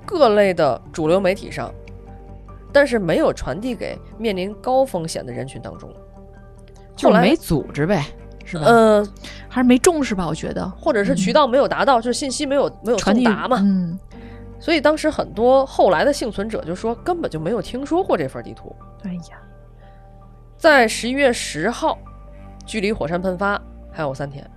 各类的主流媒体上，但是没有传递给面临高风险的人群当中。后来就没组织呗，是吧？呃，还是没重视吧？我觉得或者是渠道没有达到，就是信息没有没有传达嘛。嗯，所以当时很多后来的幸存者就说根本就没有听说过这份地图。哎呀，在十一月十号，距离火山喷发还有三天，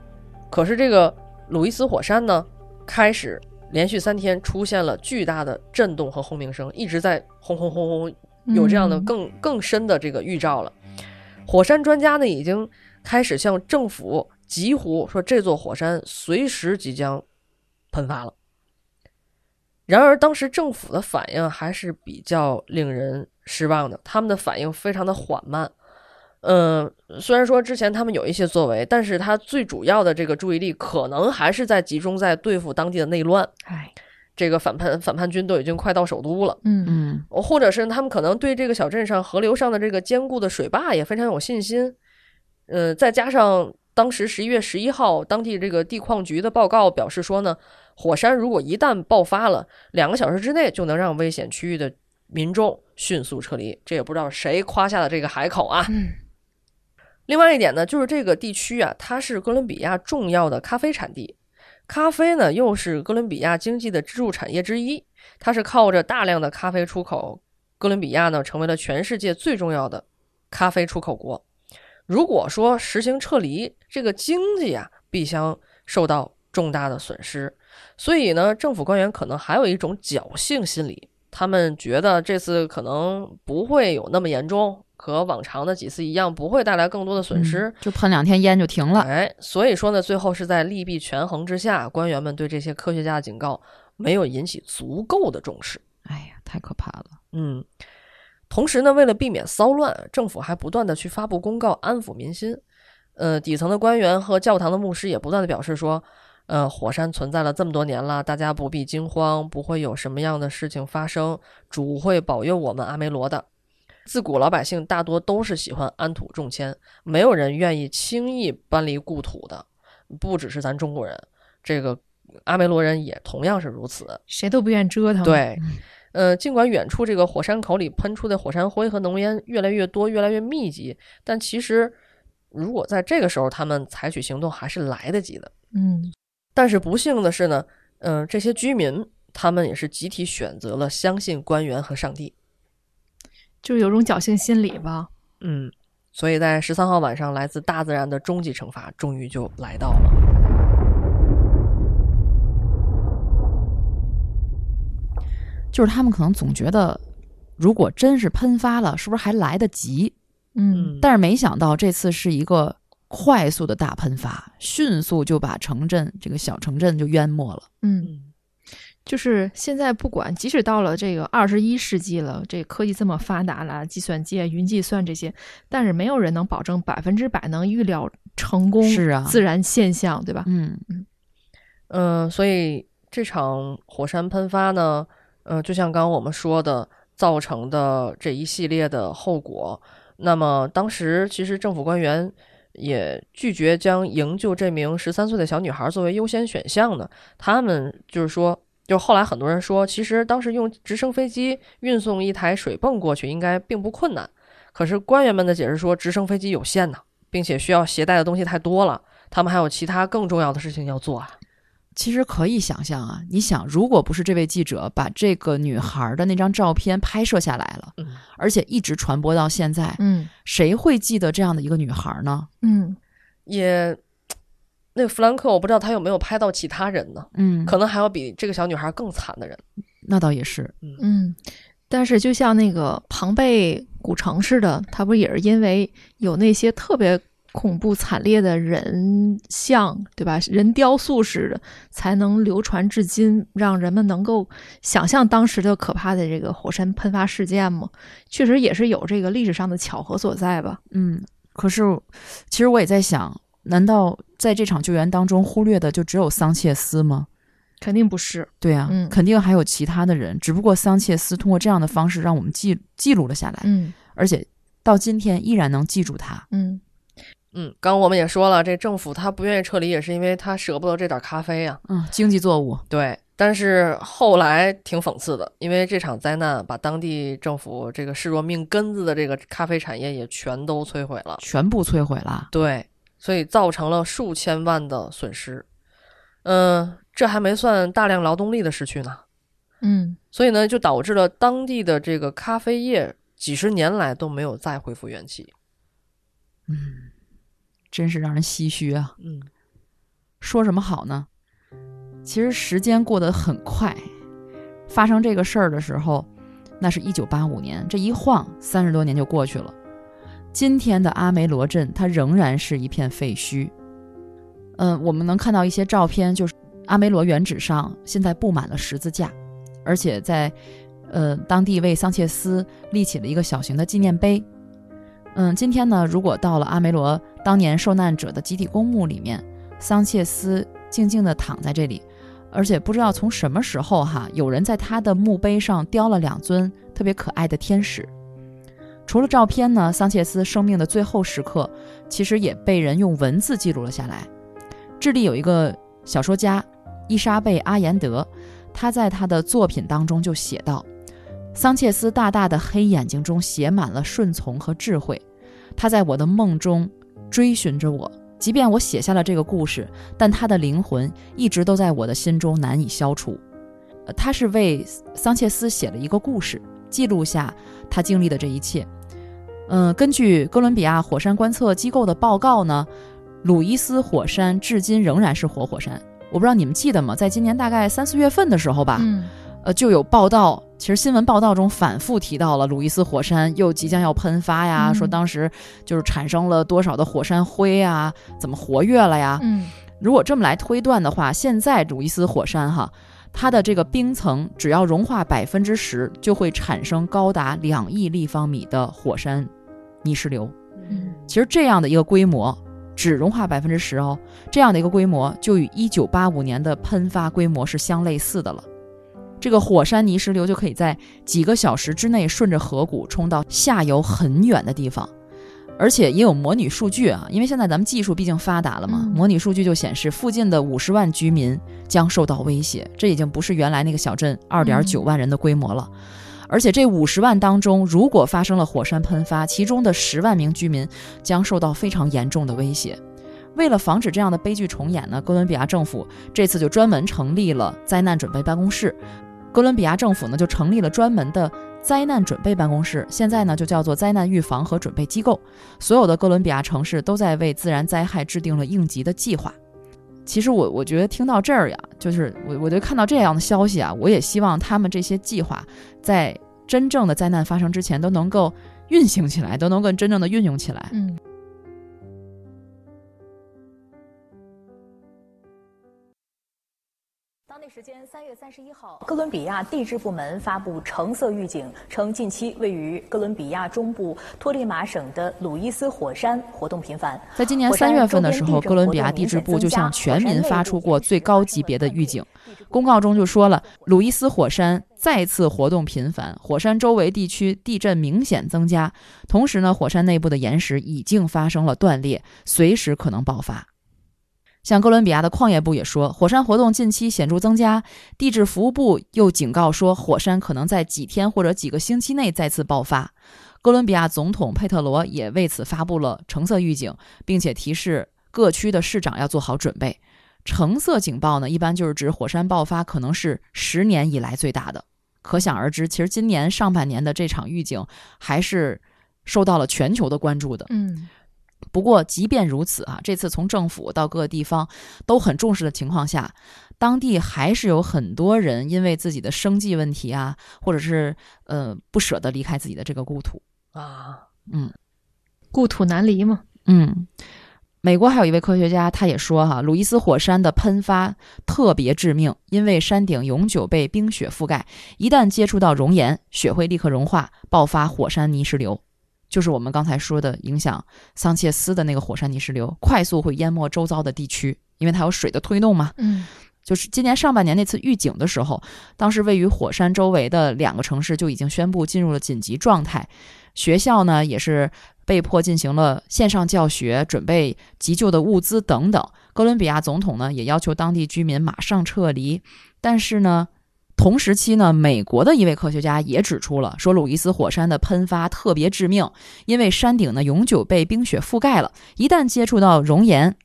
可是这个鲁伊斯火山呢，开始连续三天出现了巨大的震动和轰鸣声，一直在轰轰轰轰，有这样的嗯更更深的这个预兆了。火山专家呢，已经开始向政府疾呼说，这座火山随时即将喷发了。然而，当时政府的反应还是比较令人失望的，他们的反应非常的缓慢。嗯，虽然说之前他们有一些作为，但是他最主要的这个注意力可能还是在集中在对付当地的内乱。哎，这个反叛反叛军都已经快到首都了，嗯嗯或者是他们可能对这个小镇上河流上的这个坚固的水坝也非常有信心。呃，再加上当时十一月十一号，当地这个地矿局的报告表示说呢，火山如果一旦爆发了，两个小时之内就能让危险区域的民众迅速撤离。这也不知道谁夸下的这个海口啊。嗯另外一点呢，就是这个地区啊，它是哥伦比亚重要的咖啡产地，咖啡呢又是哥伦比亚经济的支柱产业之一，它是靠着大量的咖啡出口，哥伦比亚呢成为了全世界最重要的咖啡出口国。如果说实行撤离，这个经济啊必将受到重大的损失，所以呢，政府官员可能还有一种侥幸心理，他们觉得这次可能不会有那么严重，和往常的几次一样，不会带来更多的损失。嗯就喷两天烟就停了。哎，所以说呢，最后是在利弊权衡之下，官员们对这些科学家的警告没有引起足够的重视。哎呀，太可怕了！嗯，同时呢，为了避免骚乱，政府还不断的去发布公告安抚民心。呃，底层的官员和教堂的牧师也不断的表示说，呃，火山存在了这么多年了，大家不必惊慌，不会有什么样的事情发生，主会保佑我们阿梅罗的。自古老百姓大多都是喜欢安土重迁，没有人愿意轻易搬离故土的，不只是咱中国人，这个阿梅罗人也同样是如此。谁都不愿折腾。对，呃，尽管远处这个火山口里喷出的火山灰和浓烟越来越多、越来越密集，但其实如果在这个时候他们采取行动，还是来得及的。嗯但是不幸的是呢，嗯、这些居民他们也是集体选择了相信官员和上帝。就是有种侥幸心理吧。嗯，所以在十三号晚上，来自大自然的终极惩罚终于就来到了。就是他们可能总觉得，如果真是喷发了，是不是还来得及？嗯但是没想到这次是一个快速的大喷发，迅速就把城镇这个小城镇就淹没了。嗯，嗯就是现在不管，即使到了这个二十一世纪了，这科技这么发达了，计算机、啊、云计算这些，但是没有人能保证百分之百能预料成功是啊自然现象，对吧？嗯嗯、所以这场火山喷发呢，呃，就像刚刚我们说的，造成的这一系列的后果。那么当时其实政府官员也拒绝将营救这名十三岁的小女孩作为优先选项呢。他们就是说，就后来很多人说，其实当时用直升飞机运送一台水泵过去应该并不困难。可是官员们的解释说，直升飞机有限呢，并且需要携带的东西太多了，他们还有其他更重要的事情要做啊。其实可以想象啊，你想，如果不是这位记者把这个女孩的那张照片拍摄下来了，嗯而且一直传播到现在，嗯谁会记得这样的一个女孩呢？嗯也，那个弗兰克，我不知道他有没有拍到其他人呢？嗯，可能还有比这个小女孩更惨的人。那倒也是，嗯。但是就像那个庞贝古城似的，它不也是因为有那些特别恐怖惨烈的人像，对吧？人雕塑似的，才能流传至今，让人们能够想象当时的可怕的这个火山喷发事件吗？确实也是有这个历史上的巧合所在吧。嗯。可是，其实我也在想，难道在这场救援当中忽略的就只有桑切斯吗？肯定不是，对啊，嗯肯定还有其他的人，只不过桑切斯通过这样的方式让我们记记录了下来，嗯而且到今天依然能记住他。嗯嗯，刚刚我们也说了，这政府他不愿意撤离，也是因为他舍不得这点咖啡啊。嗯，经济作物，对，但是后来挺讽刺的，因为这场灾难把当地政府这个视若命根子的这个咖啡产业也全都摧毁了。全部摧毁了。对，所以造成了数千万的损失。嗯，这还没算大量劳动力的失去呢。嗯所以呢，就导致了当地的这个咖啡业几十年来都没有再恢复元气。嗯真是让人唏嘘啊！嗯说什么好呢？其实时间过得很快，发生这个事儿的时候，那是一九八五年，这一晃三十多年就过去了。今天的阿梅罗镇，它仍然是一片废墟。嗯、我们能看到一些照片，就是阿梅罗原址上现在布满了十字架，而且在呃当地为桑切斯立起了一个小型的纪念碑。嗯，今天呢，如果到了阿梅罗当年受难者的集体公墓里面，桑切斯静静地躺在这里，而且不知道从什么时候哈，有人在他的墓碑上雕了两尊特别可爱的天使。除了照片呢，桑切斯生命的最后时刻，其实也被人用文字记录了下来。智利有一个小说家伊莎贝·阿延德，他在他的作品当中就写道：桑切斯大大的黑眼睛中写满了顺从和智慧，他在我的梦中追寻着我。即便我写下了这个故事，但他的灵魂一直都在我的心中难以消除。他是为桑切斯写了一个故事，记录下他经历的这一切。嗯、根据哥伦比亚火山观测机构的报告呢，鲁伊斯火山至今仍然是活火山。我不知道你们记得吗？在今年大概三四月份的时候吧，嗯呃，就有报道，其实新闻报道中反复提到了鲁伊斯火山又即将要喷发呀，嗯说当时就是产生了多少的火山灰呀，怎么活跃了呀？嗯如果这么来推断的话，现在鲁伊斯火山哈，它的这个冰层只要融化百分之十，就会产生高达两亿立方米的火山泥石流。嗯其实这样的一个规模，只融化百分之十哦，这样的一个规模就与一九八五年的喷发规模是相类似的了。这个火山泥石流就可以在几个小时之内顺着河谷冲到下游很远的地方，而且也有模拟数据啊，因为现在咱们技术毕竟发达了嘛，嗯模拟数据就显示附近的五十万居民将受到威胁，这已经不是原来那个小镇二点九万人的规模了。而且这五十万当中，如果发生了火山喷发，其中的十万名居民将受到非常严重的威胁。为了防止这样的悲剧重演呢，哥伦比亚政府这次就专门成立了灾难准备办公室。哥伦比亚政府呢就成立了专门的灾难准备办公室，现在呢就叫做灾难预防和准备机构。所有的哥伦比亚城市都在为自然灾害制定了应急的计划。其实我我觉得听到这儿呀，就是我我就看到这样的消息啊，我也希望他们这些计划在真正的灾难发生之前都能够运行起来，都能够真正的运用起来。嗯，时间三月三十一号，哥伦比亚地质部门发布橙色预警，称近期位于哥伦比亚中部托利马省的鲁伊斯火山活动频繁。在今年三月份的时候，哥伦比亚地质部就向全民发出过最高级别的预警。公告中就说了，鲁伊斯火山再次活动频繁，火山周围地区地震明显增加，同时呢，火山内部的岩石已经发生了断裂，随时可能爆发。像哥伦比亚的矿业部也说，火山活动近期显著增加。地质服务部又警告说，火山可能在几天或者几个星期内再次爆发。哥伦比亚总统佩特罗也为此发布了橙色预警，并且提示各区的市长要做好准备。橙色警报呢，一般就是指火山爆发可能是十年以来最大的。可想而知，其实今年上半年的这场预警还是受到了全球的关注的。嗯不过，即便如此啊，这次从政府到各个地方都很重视的情况下，当地还是有很多人因为自己的生计问题啊，或者是呃不舍得离开自己的这个故土。啊，嗯故土难离嘛。嗯，美国还有一位科学家，他也说哈，鲁伊斯火山的喷发特别致命，因为山顶永久被冰雪覆盖，一旦接触到熔岩，雪会立刻融化，爆发火山泥石流。就是我们刚才说的影响桑切斯的那个火山泥石流，快速会淹没周遭的地区，因为它有水的推动嘛。嗯就是今年上半年那次预警的时候，当时位于火山周围的两个城市就已经宣布进入了紧急状态，学校呢也是被迫进行了线上教学，准备急救的物资等等。哥伦比亚总统呢也要求当地居民马上撤离，但是呢。同时期呢，美国的一位科学家也指出了，说鲁伊斯火山的喷发特别致命，因为山顶呢永久被冰雪覆盖了，一旦接触到熔岩，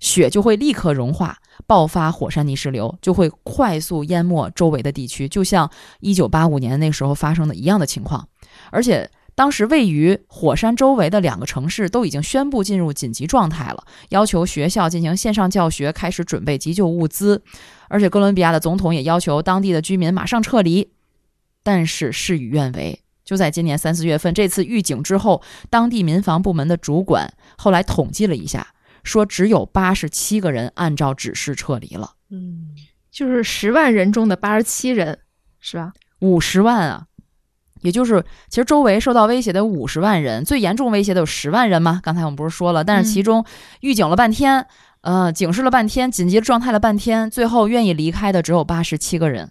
雪就会立刻融化，爆发火山泥石流，就会快速淹没周围的地区，就像一九八五年那时候发生的一样的情况。而且当时位于火山周围的两个城市都已经宣布进入紧急状态了，要求学校进行线上教学，开始准备急救物资。而且哥伦比亚的总统也要求当地的居民马上撤离，但是事与愿违。就在今年三四月份，这次预警之后，当地民防部门的主管后来统计了一下，说只有八十七个人按照指示撤离了，嗯，就是十万人中的八十七人，是吧？五十万啊！也就是，其实周围受到威胁的五十万人，最严重威胁的有十万人嘛。刚才我们不是说了，但是其中预警了半天，呃，警示了半天，紧急状态了半天，最后愿意离开的只有八十七个人。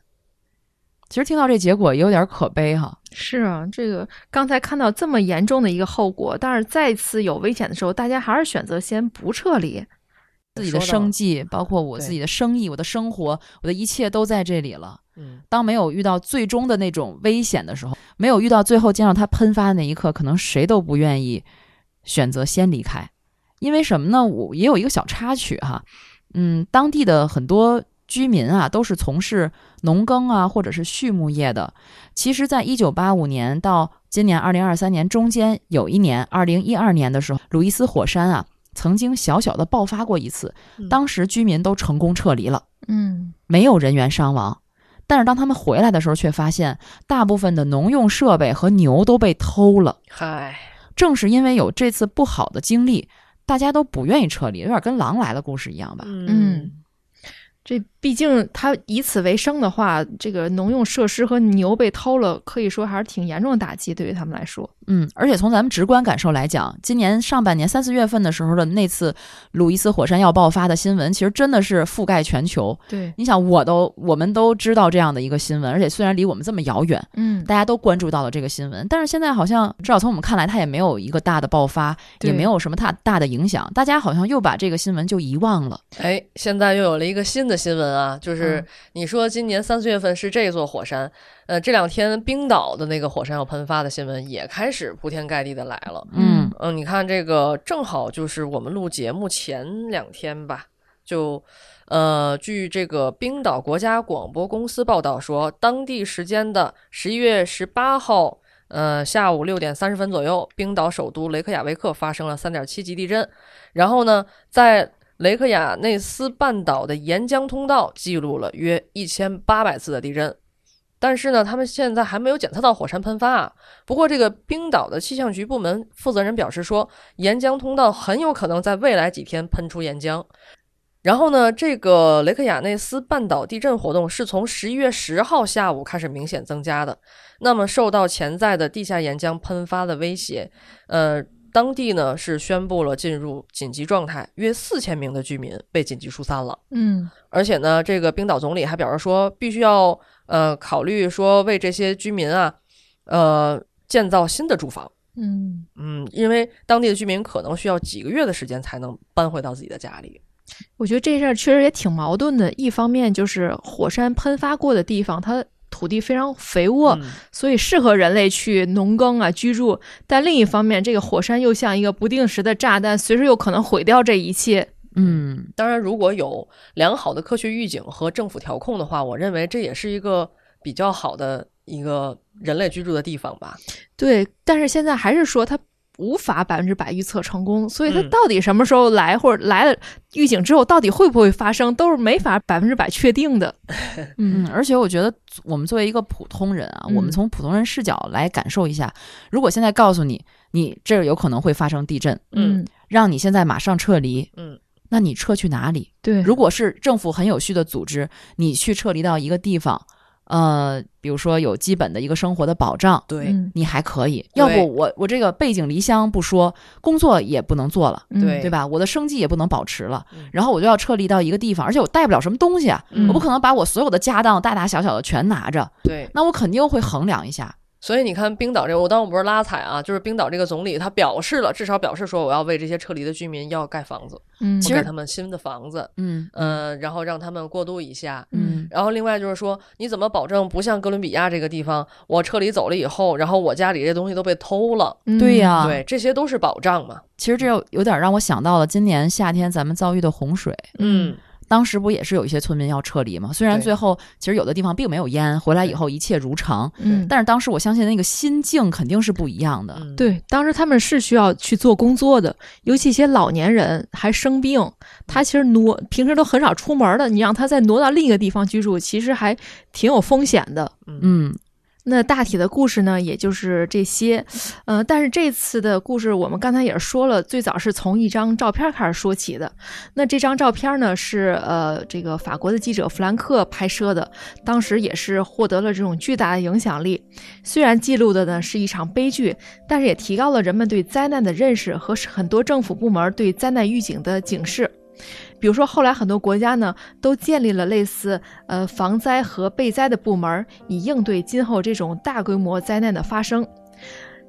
其实听到这结果也有点可悲哈。是啊，这个刚才看到这么严重的一个后果，但是再次有危险的时候，大家还是选择先不撤离。自己的生计，包括我自己的生意、我的生活、我的一切都在这里了。嗯，当没有遇到最终的那种危险的时候，没有遇到最后见到它喷发的那一刻，可能谁都不愿意选择先离开。因为什么呢？我也有一个小插曲哈，嗯，当地的很多居民啊，都是从事农耕啊或者是畜牧业的。其实，在一九八五年到今年二零二三年中间，有一年二零一二年的时候，鲁伊斯火山啊曾经小小的爆发过一次，嗯当时居民都成功撤离了。嗯没有人员伤亡。但是当他们回来的时候，却发现大部分的农用设备和牛都被偷了。嗨，正是因为有这次不好的经历，大家都不愿意撤离，有点跟狼来了故事一样吧。嗯嗯，这毕竟他以此为生的话，这个农用设施和牛被偷了，可以说还是挺严重的打击，对于他们来说。嗯，而且从咱们直观感受来讲，今年上半年三四月份的时候的那次鲁伊斯火山要爆发的新闻，其实真的是覆盖全球。对，你想，我都我们都知道这样的一个新闻，而且虽然离我们这么遥远，嗯，大家都关注到了这个新闻，但是现在好像至少从我们看来，它也没有一个大的爆发，也没有什么大大的影响，大家好像又把这个新闻就遗忘了。哎，现在又有了一个新的新闻啊，就是嗯你说今年三四月份是这座火山，呃，这两天冰岛的那个火山要喷发的新闻也开始铺天盖地的来了。嗯嗯，你看这个正好就是我们录节目前两天吧，就呃，据这个冰岛国家广播公司报道说，当地时间的十一月十八号，呃，下午六点三十分左右，冰岛首都雷克雅维克发生了三点七级地震，然后呢，在雷克雅内斯半岛的岩浆通道记录了约一千八百次的地震。但是呢，他们现在还没有检测到火山喷发啊。不过，这个冰岛的气象局部门负责人表示说，岩浆通道很有可能在未来几天喷出岩浆。然后呢，这个雷克雅内斯半岛地震活动是从十一月十号下午开始明显增加的。那么，受到潜在的地下岩浆喷发的威胁，呃，当地呢是宣布了进入紧急状态，约四千名的居民被紧急疏散了。嗯而且呢，这个冰岛总理还表示说，必须要呃考虑说为这些居民啊，呃建造新的住房。嗯，嗯，因为当地的居民可能需要几个月的时间才能搬回到自己的家里。我觉得这事儿确实也挺矛盾的。一方面就是火山喷发过的地方，它土地非常肥沃，嗯所以适合人类去农耕啊居住。但另一方面，这个火山又像一个不定时的炸弹，随时有可能毁掉这一切。嗯当然，如果有良好的科学预警和政府调控的话，我认为这也是一个比较好的一个人类居住的地方吧。对，但是现在还是说它无法百分之百预测成功，所以它嗯。到底什么时候来，或者来了预警之后到底会不会发生，都是没法百分之百确定的。[LAUGHS] 嗯，而且我觉得我们作为一个普通人啊，嗯我们从普通人视角来感受一下，如果现在告诉你，你这儿有可能会发生地震，嗯。让你现在马上撤离，嗯，那你撤去哪里？对，如果是政府很有序的组织，你去撤离到一个地方，呃，比如说有基本的一个生活的保障，对、嗯你还可以。要不我我这个背井离乡不说，工作也不能做了。嗯对对吧？我的生计也不能保持了嗯，然后我就要撤离到一个地方，而且我带不了什么东西啊，嗯我不可能把我所有的家当大大小小的全拿着，对。那我肯定会衡量一下。所以你看，冰岛这个，我当然不是拉踩啊，就是冰岛这个总理他表示了，至少表示说我要为这些撤离的居民要盖房子，给他们新的房子，嗯嗯、然后让他们过渡一下。嗯然后另外就是说，你怎么保证不像哥伦比亚这个地方，我撤离走了以后，然后我家里这些东西都被偷了？嗯对呀、对，这些都是保障嘛。其实这有有点让我想到了今年夏天咱们遭遇的洪水，嗯，当时不也是有一些村民要撤离吗？虽然最后其实有的地方并没有淹，回来以后一切如常，嗯，但是当时我相信那个心境肯定是不一样的。嗯，对，当时他们是需要去做工作的，尤其一些老年人还生病，他其实挪平时都很少出门的，你让他再挪到另一个地方居住，其实还挺有风险的。嗯那大体的故事呢，也就是这些，呃，但是这次的故事我们刚才也说了，最早是从一张照片开始说起的。那这张照片呢，是呃这个法国的记者弗兰克拍摄的，当时也是获得了这种巨大的影响力。虽然记录的呢是一场悲剧，但是也提高了人们对灾难的认识和很多政府部门对灾难预警的警示。比如说，后来很多国家呢都建立了类似呃防灾和备灾的部门，以应对今后这种大规模灾难的发生。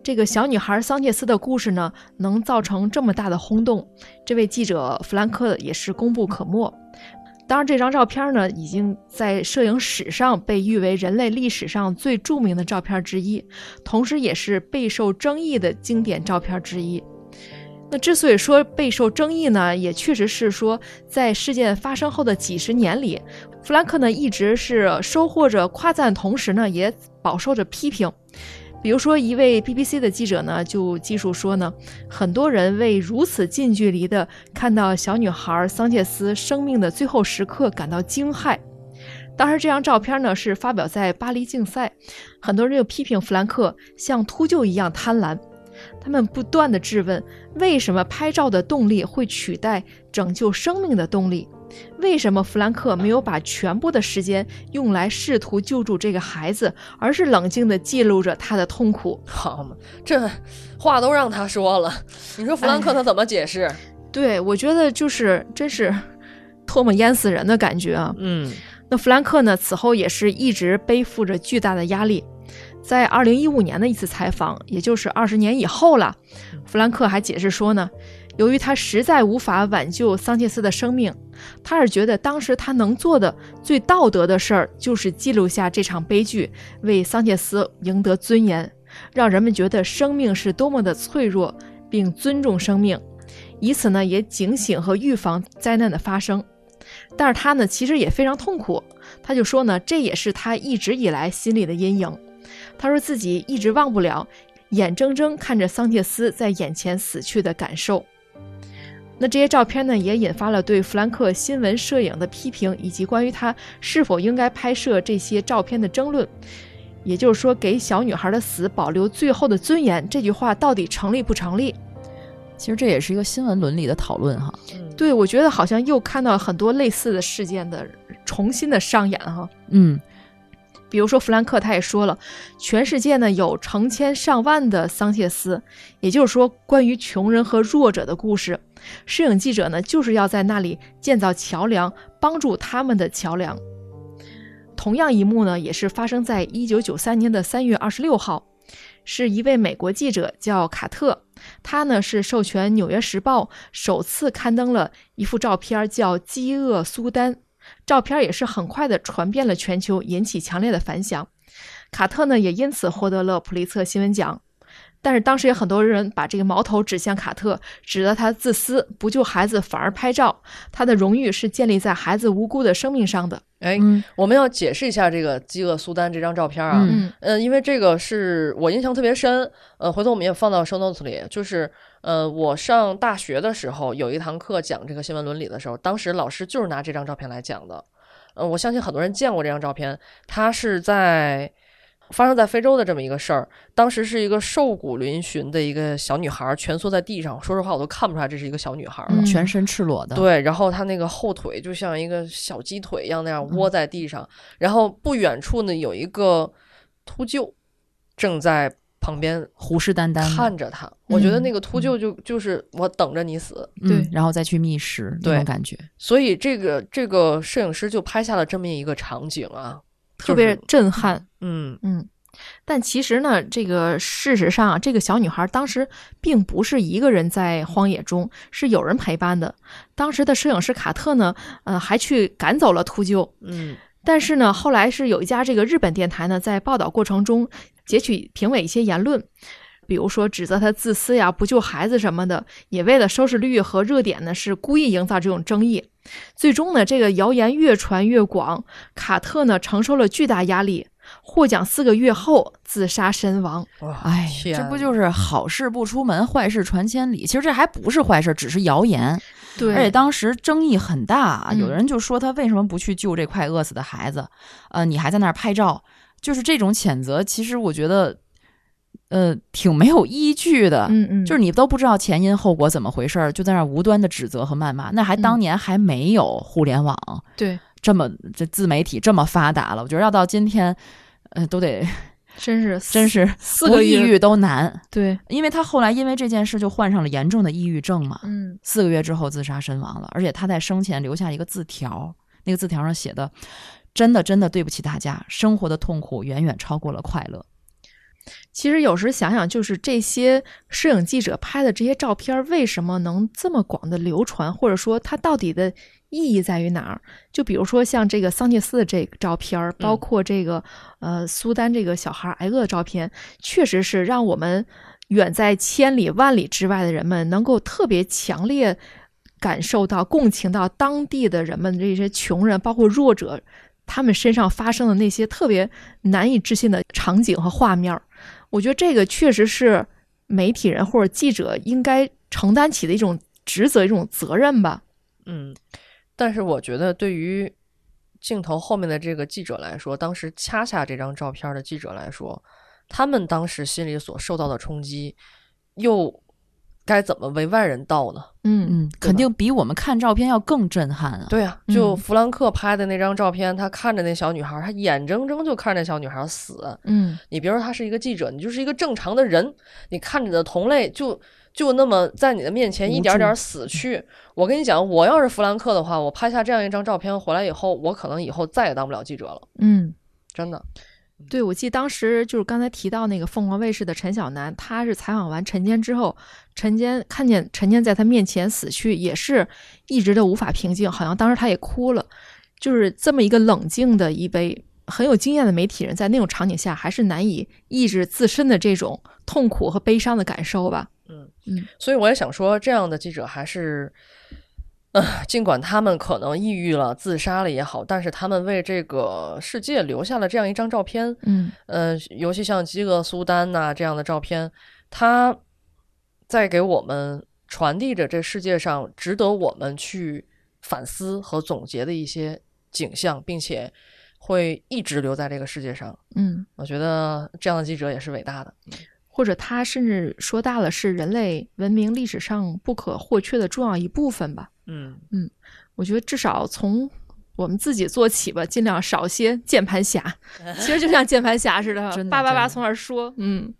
这个小女孩桑切斯的故事呢，能造成这么大的轰动，这位记者弗兰克也是功不可没。当然，这张照片呢，已经在摄影史上被誉为人类历史上最著名的照片之一，同时也是备受争议的经典照片之一。那之所以说备受争议呢，也确实是说，在事件发生后的几十年里，弗兰克呢一直是收获着夸赞，同时呢也饱受着批评。比如说，一位 BBC 的记者呢就记述说呢，很多人为如此近距离的看到小女孩桑切斯生命的最后时刻感到惊骇。当时这张照片呢是发表在巴黎竞赛，很多人就批评弗兰克像秃鹫一样贪婪。他们不断的质问，为什么拍照的动力会取代拯救生命的动力？为什么弗兰克没有把全部的时间用来试图救助这个孩子，而是冷静地记录着他的痛苦？好嘛，这话都让他说了，你说弗兰克他怎么解释？对我觉得就是真是唾沫淹死人的感觉啊！嗯那弗兰克呢，此后也是一直背负着巨大的压力。在二零一五年的一次采访，也就是二十年以后了，弗兰克还解释说呢，由于他实在无法挽救桑切斯的生命，他是觉得当时他能做的最道德的事儿，就是记录下这场悲剧，为桑切斯赢得尊严，让人们觉得生命是多么的脆弱，并尊重生命，以此呢也警醒和预防灾难的发生。但是他呢，其实也非常痛苦。他就说呢，这也是他一直以来心里的阴影。他说自己一直忘不了眼睁睁看着桑切斯在眼前死去的感受。那这些照片呢，也引发了对弗兰克新闻摄影的批评，以及关于他是否应该拍摄这些照片的争论。也就是说，给小女孩的死保留最后的尊严，这句话到底成立不成立？其实这也是一个新闻伦理的讨论哈。嗯，对，我觉得好像又看到很多类似的事件的重新的上演哈。嗯，比如说弗兰克他也说了，全世界呢有成千上万的桑切斯，也就是说关于穷人和弱者的故事。摄影记者呢就是要在那里建造桥梁，帮助他们的桥梁。同样一幕呢，也是发生在一九九三年的三月二十六号，是一位美国记者叫卡特，他呢是授权《纽约时报》首次刊登了一幅照片，叫《饥饿苏丹》。照片也是很快的传遍了全球，引起强烈的反响。卡特呢也因此获得了普利策新闻奖。但是当时也很多人把这个矛头指向卡特，指责他自私，不救孩子反而拍照。他的荣誉是建立在孩子无辜的生命上的。哎，嗯我们要解释一下这个饥饿苏丹这张照片啊。嗯嗯呃，因为这个是我印象特别深，呃，回头我们也放到 show notes 里。就是，呃，我上大学的时候有一堂课讲这个新闻伦理的时候，当时老师就是拿这张照片来讲的。呃，我相信很多人见过这张照片，它是在发生在非洲的这么一个事儿。当时是一个瘦骨嶙峋的一个小女孩蜷缩在地上，说实话我都看不出来这是一个小女孩了。嗯全身赤裸的。，对，然后她那个后腿就像一个小鸡腿一样那样嗯窝在地上，然后不远处呢有一个秃鹫正在旁边虎视眈眈看着他。我觉得嗯那个秃鹫就就是我等着你死，嗯对然后再去觅食那对种感觉。所以这个这个摄影师就拍下了这么一个场景啊，特别震撼。嗯嗯，但其实呢，这个事实上啊，这个小女孩当时并不是一个人在荒野中，是有人陪伴的。当时的摄影师卡特呢，呃，还去赶走了秃鹫。嗯但是呢，后来是有一家这个日本电台呢，在报道过程中截取评委一些言论，比如说指责他自私呀、不救孩子什么的，也为了收视率和热点呢，是故意营造这种争议。最终呢，这个谣言越传越广，卡特呢承受了巨大压力，获奖四个月后自杀身亡。哇，哎，天这不就是好事不出门，坏事传千里？其实这还不是坏事，只是谣言。对，而且当时争议很大有的人就说他为什么不去救这快饿死的孩子？呃，你还在那儿拍照，就是这种谴责，其实我觉得，呃，挺没有依据的。嗯嗯，就是你都不知道前因后果怎么回事儿，就在那儿无端的指责和谩骂。那还当嗯年还没有互联网对，这么这自媒体这么发达了，我觉得要到今天，呃，都得 [LAUGHS] 真是真是四个抑郁都难。对，因为他后来因为这件事就患上了严重的抑郁症嘛，嗯四个月之后自杀身亡了，而且他在生前留下一个字条，那个字条上写的：“真的真的对不起大家，生活的痛苦远远超过了快乐。其实有时想想，就是这些摄影记者拍的这些照片，为什么能这么广的流传，或者说它到底的意义在于哪儿？就比如说像这个桑切斯的这个照片，包括这个、呃苏丹这个小孩挨饿的照片，确实是让我们远在千里万里之外的人们能够特别强烈感受到、共情到当地的人们这些穷人，包括弱者。他们身上发生的那些特别难以置信的场景和画面，我觉得这个确实是媒体人或者记者应该承担起的一种职责、一种责任吧。嗯，但是我觉得对于镜头后面的这个记者来说，当时掐下这张照片的记者来说，他们当时心里所受到的冲击，又该怎么为外人道呢？嗯嗯，肯定比我们看照片要更震撼啊。对啊，就嗯弗兰克拍的那张照片，他看着那小女孩，他眼睁睁就看着那小女孩死。嗯你别说他是一个记者，你就是一个正常的人，你看着你的同类就就那么在你的面前一点点死去。我跟你讲，我要是弗兰克的话，我拍下这样一张照片回来以后，我可能以后再也当不了记者了，嗯。真的。对，我记得当时就是刚才提到那个凤凰卫视的陈晓楠，他是采访完陈坚之后，陈坚看见陈坚在他面前死去，也是一直都无法平静，好像当时他也哭了。就是这么一个冷静的一位很有经验的媒体人，在那种场景下，还是难以抑制自身的这种痛苦和悲伤的感受吧。嗯嗯所以我也想说，这样的记者还是，呃，尽管他们可能抑郁了、自杀了也好，但是他们为这个世界留下了这样一张照片。嗯呃，尤其像饥饿苏丹呐、这样的照片，它在给我们传递着这世界上值得我们去反思和总结的一些景象，并且会一直留在这个世界上。嗯，我觉得这样的记者也是伟大的。或者他甚至说大了，是人类文明历史上不可或缺的重要一部分吧。嗯嗯，我觉得至少从我们自己做起吧，尽量少些键盘侠。[LAUGHS] 其实就像键盘侠似的，叭叭叭从那儿说，嗯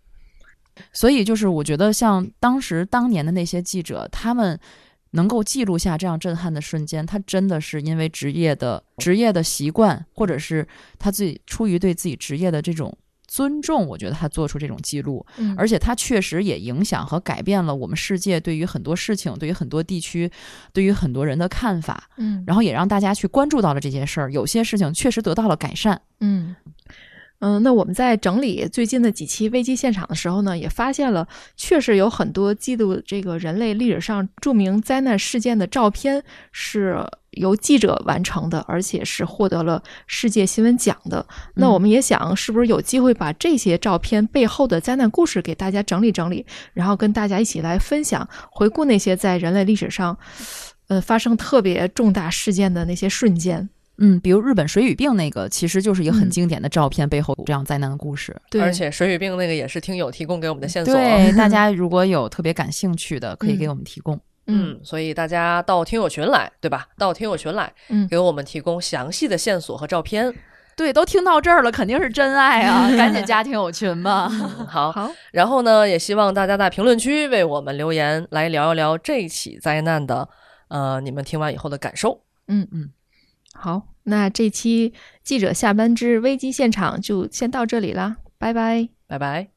所以就是我觉得像当时当年的那些记者，他们能够记录下这样震撼的瞬间，他真的是因为职业的职业的习惯，或者是他自己出于对自己职业的这种尊重，我觉得他做出这种记录，嗯，而且他确实也影响和改变了我们世界对于很多事情、对于很多地区、对于很多人的看法，嗯。然后也让大家去关注到了这些事儿，有些事情确实得到了改善。嗯嗯，那我们在整理最近的几期危机现场的时候呢，也发现了确实有很多记录这个人类历史上著名灾难事件的照片是由记者完成的，而且是获得了世界新闻奖的。那嗯我们也想，是不是有机会把这些照片背后的灾难故事给大家整理整理，然后跟大家一起来分享，回顾那些在人类历史上，呃，发生特别重大事件的那些瞬间。嗯，比如日本水俣病那个，其实就是一个很嗯经典的照片，背后有这样灾难的故事。对，而且水俣病那个也是听友提供给我们的线索。对，大 [LAUGHS] 家如果有特别感兴趣的，可以给嗯我们提供。嗯，所以大家到听友群来，对吧？到听友群来，嗯给我们提供详细的线索和照片。对，都听到这儿了，肯定是真爱啊！赶紧加听友群吧。[LAUGHS] 嗯好，好，然后呢，也希望大家在评论区为我们留言，来聊一聊这起灾难的，呃，你们听完以后的感受。嗯嗯，好，那这期记者下班之危机现场就先到这里啦，拜拜。拜拜。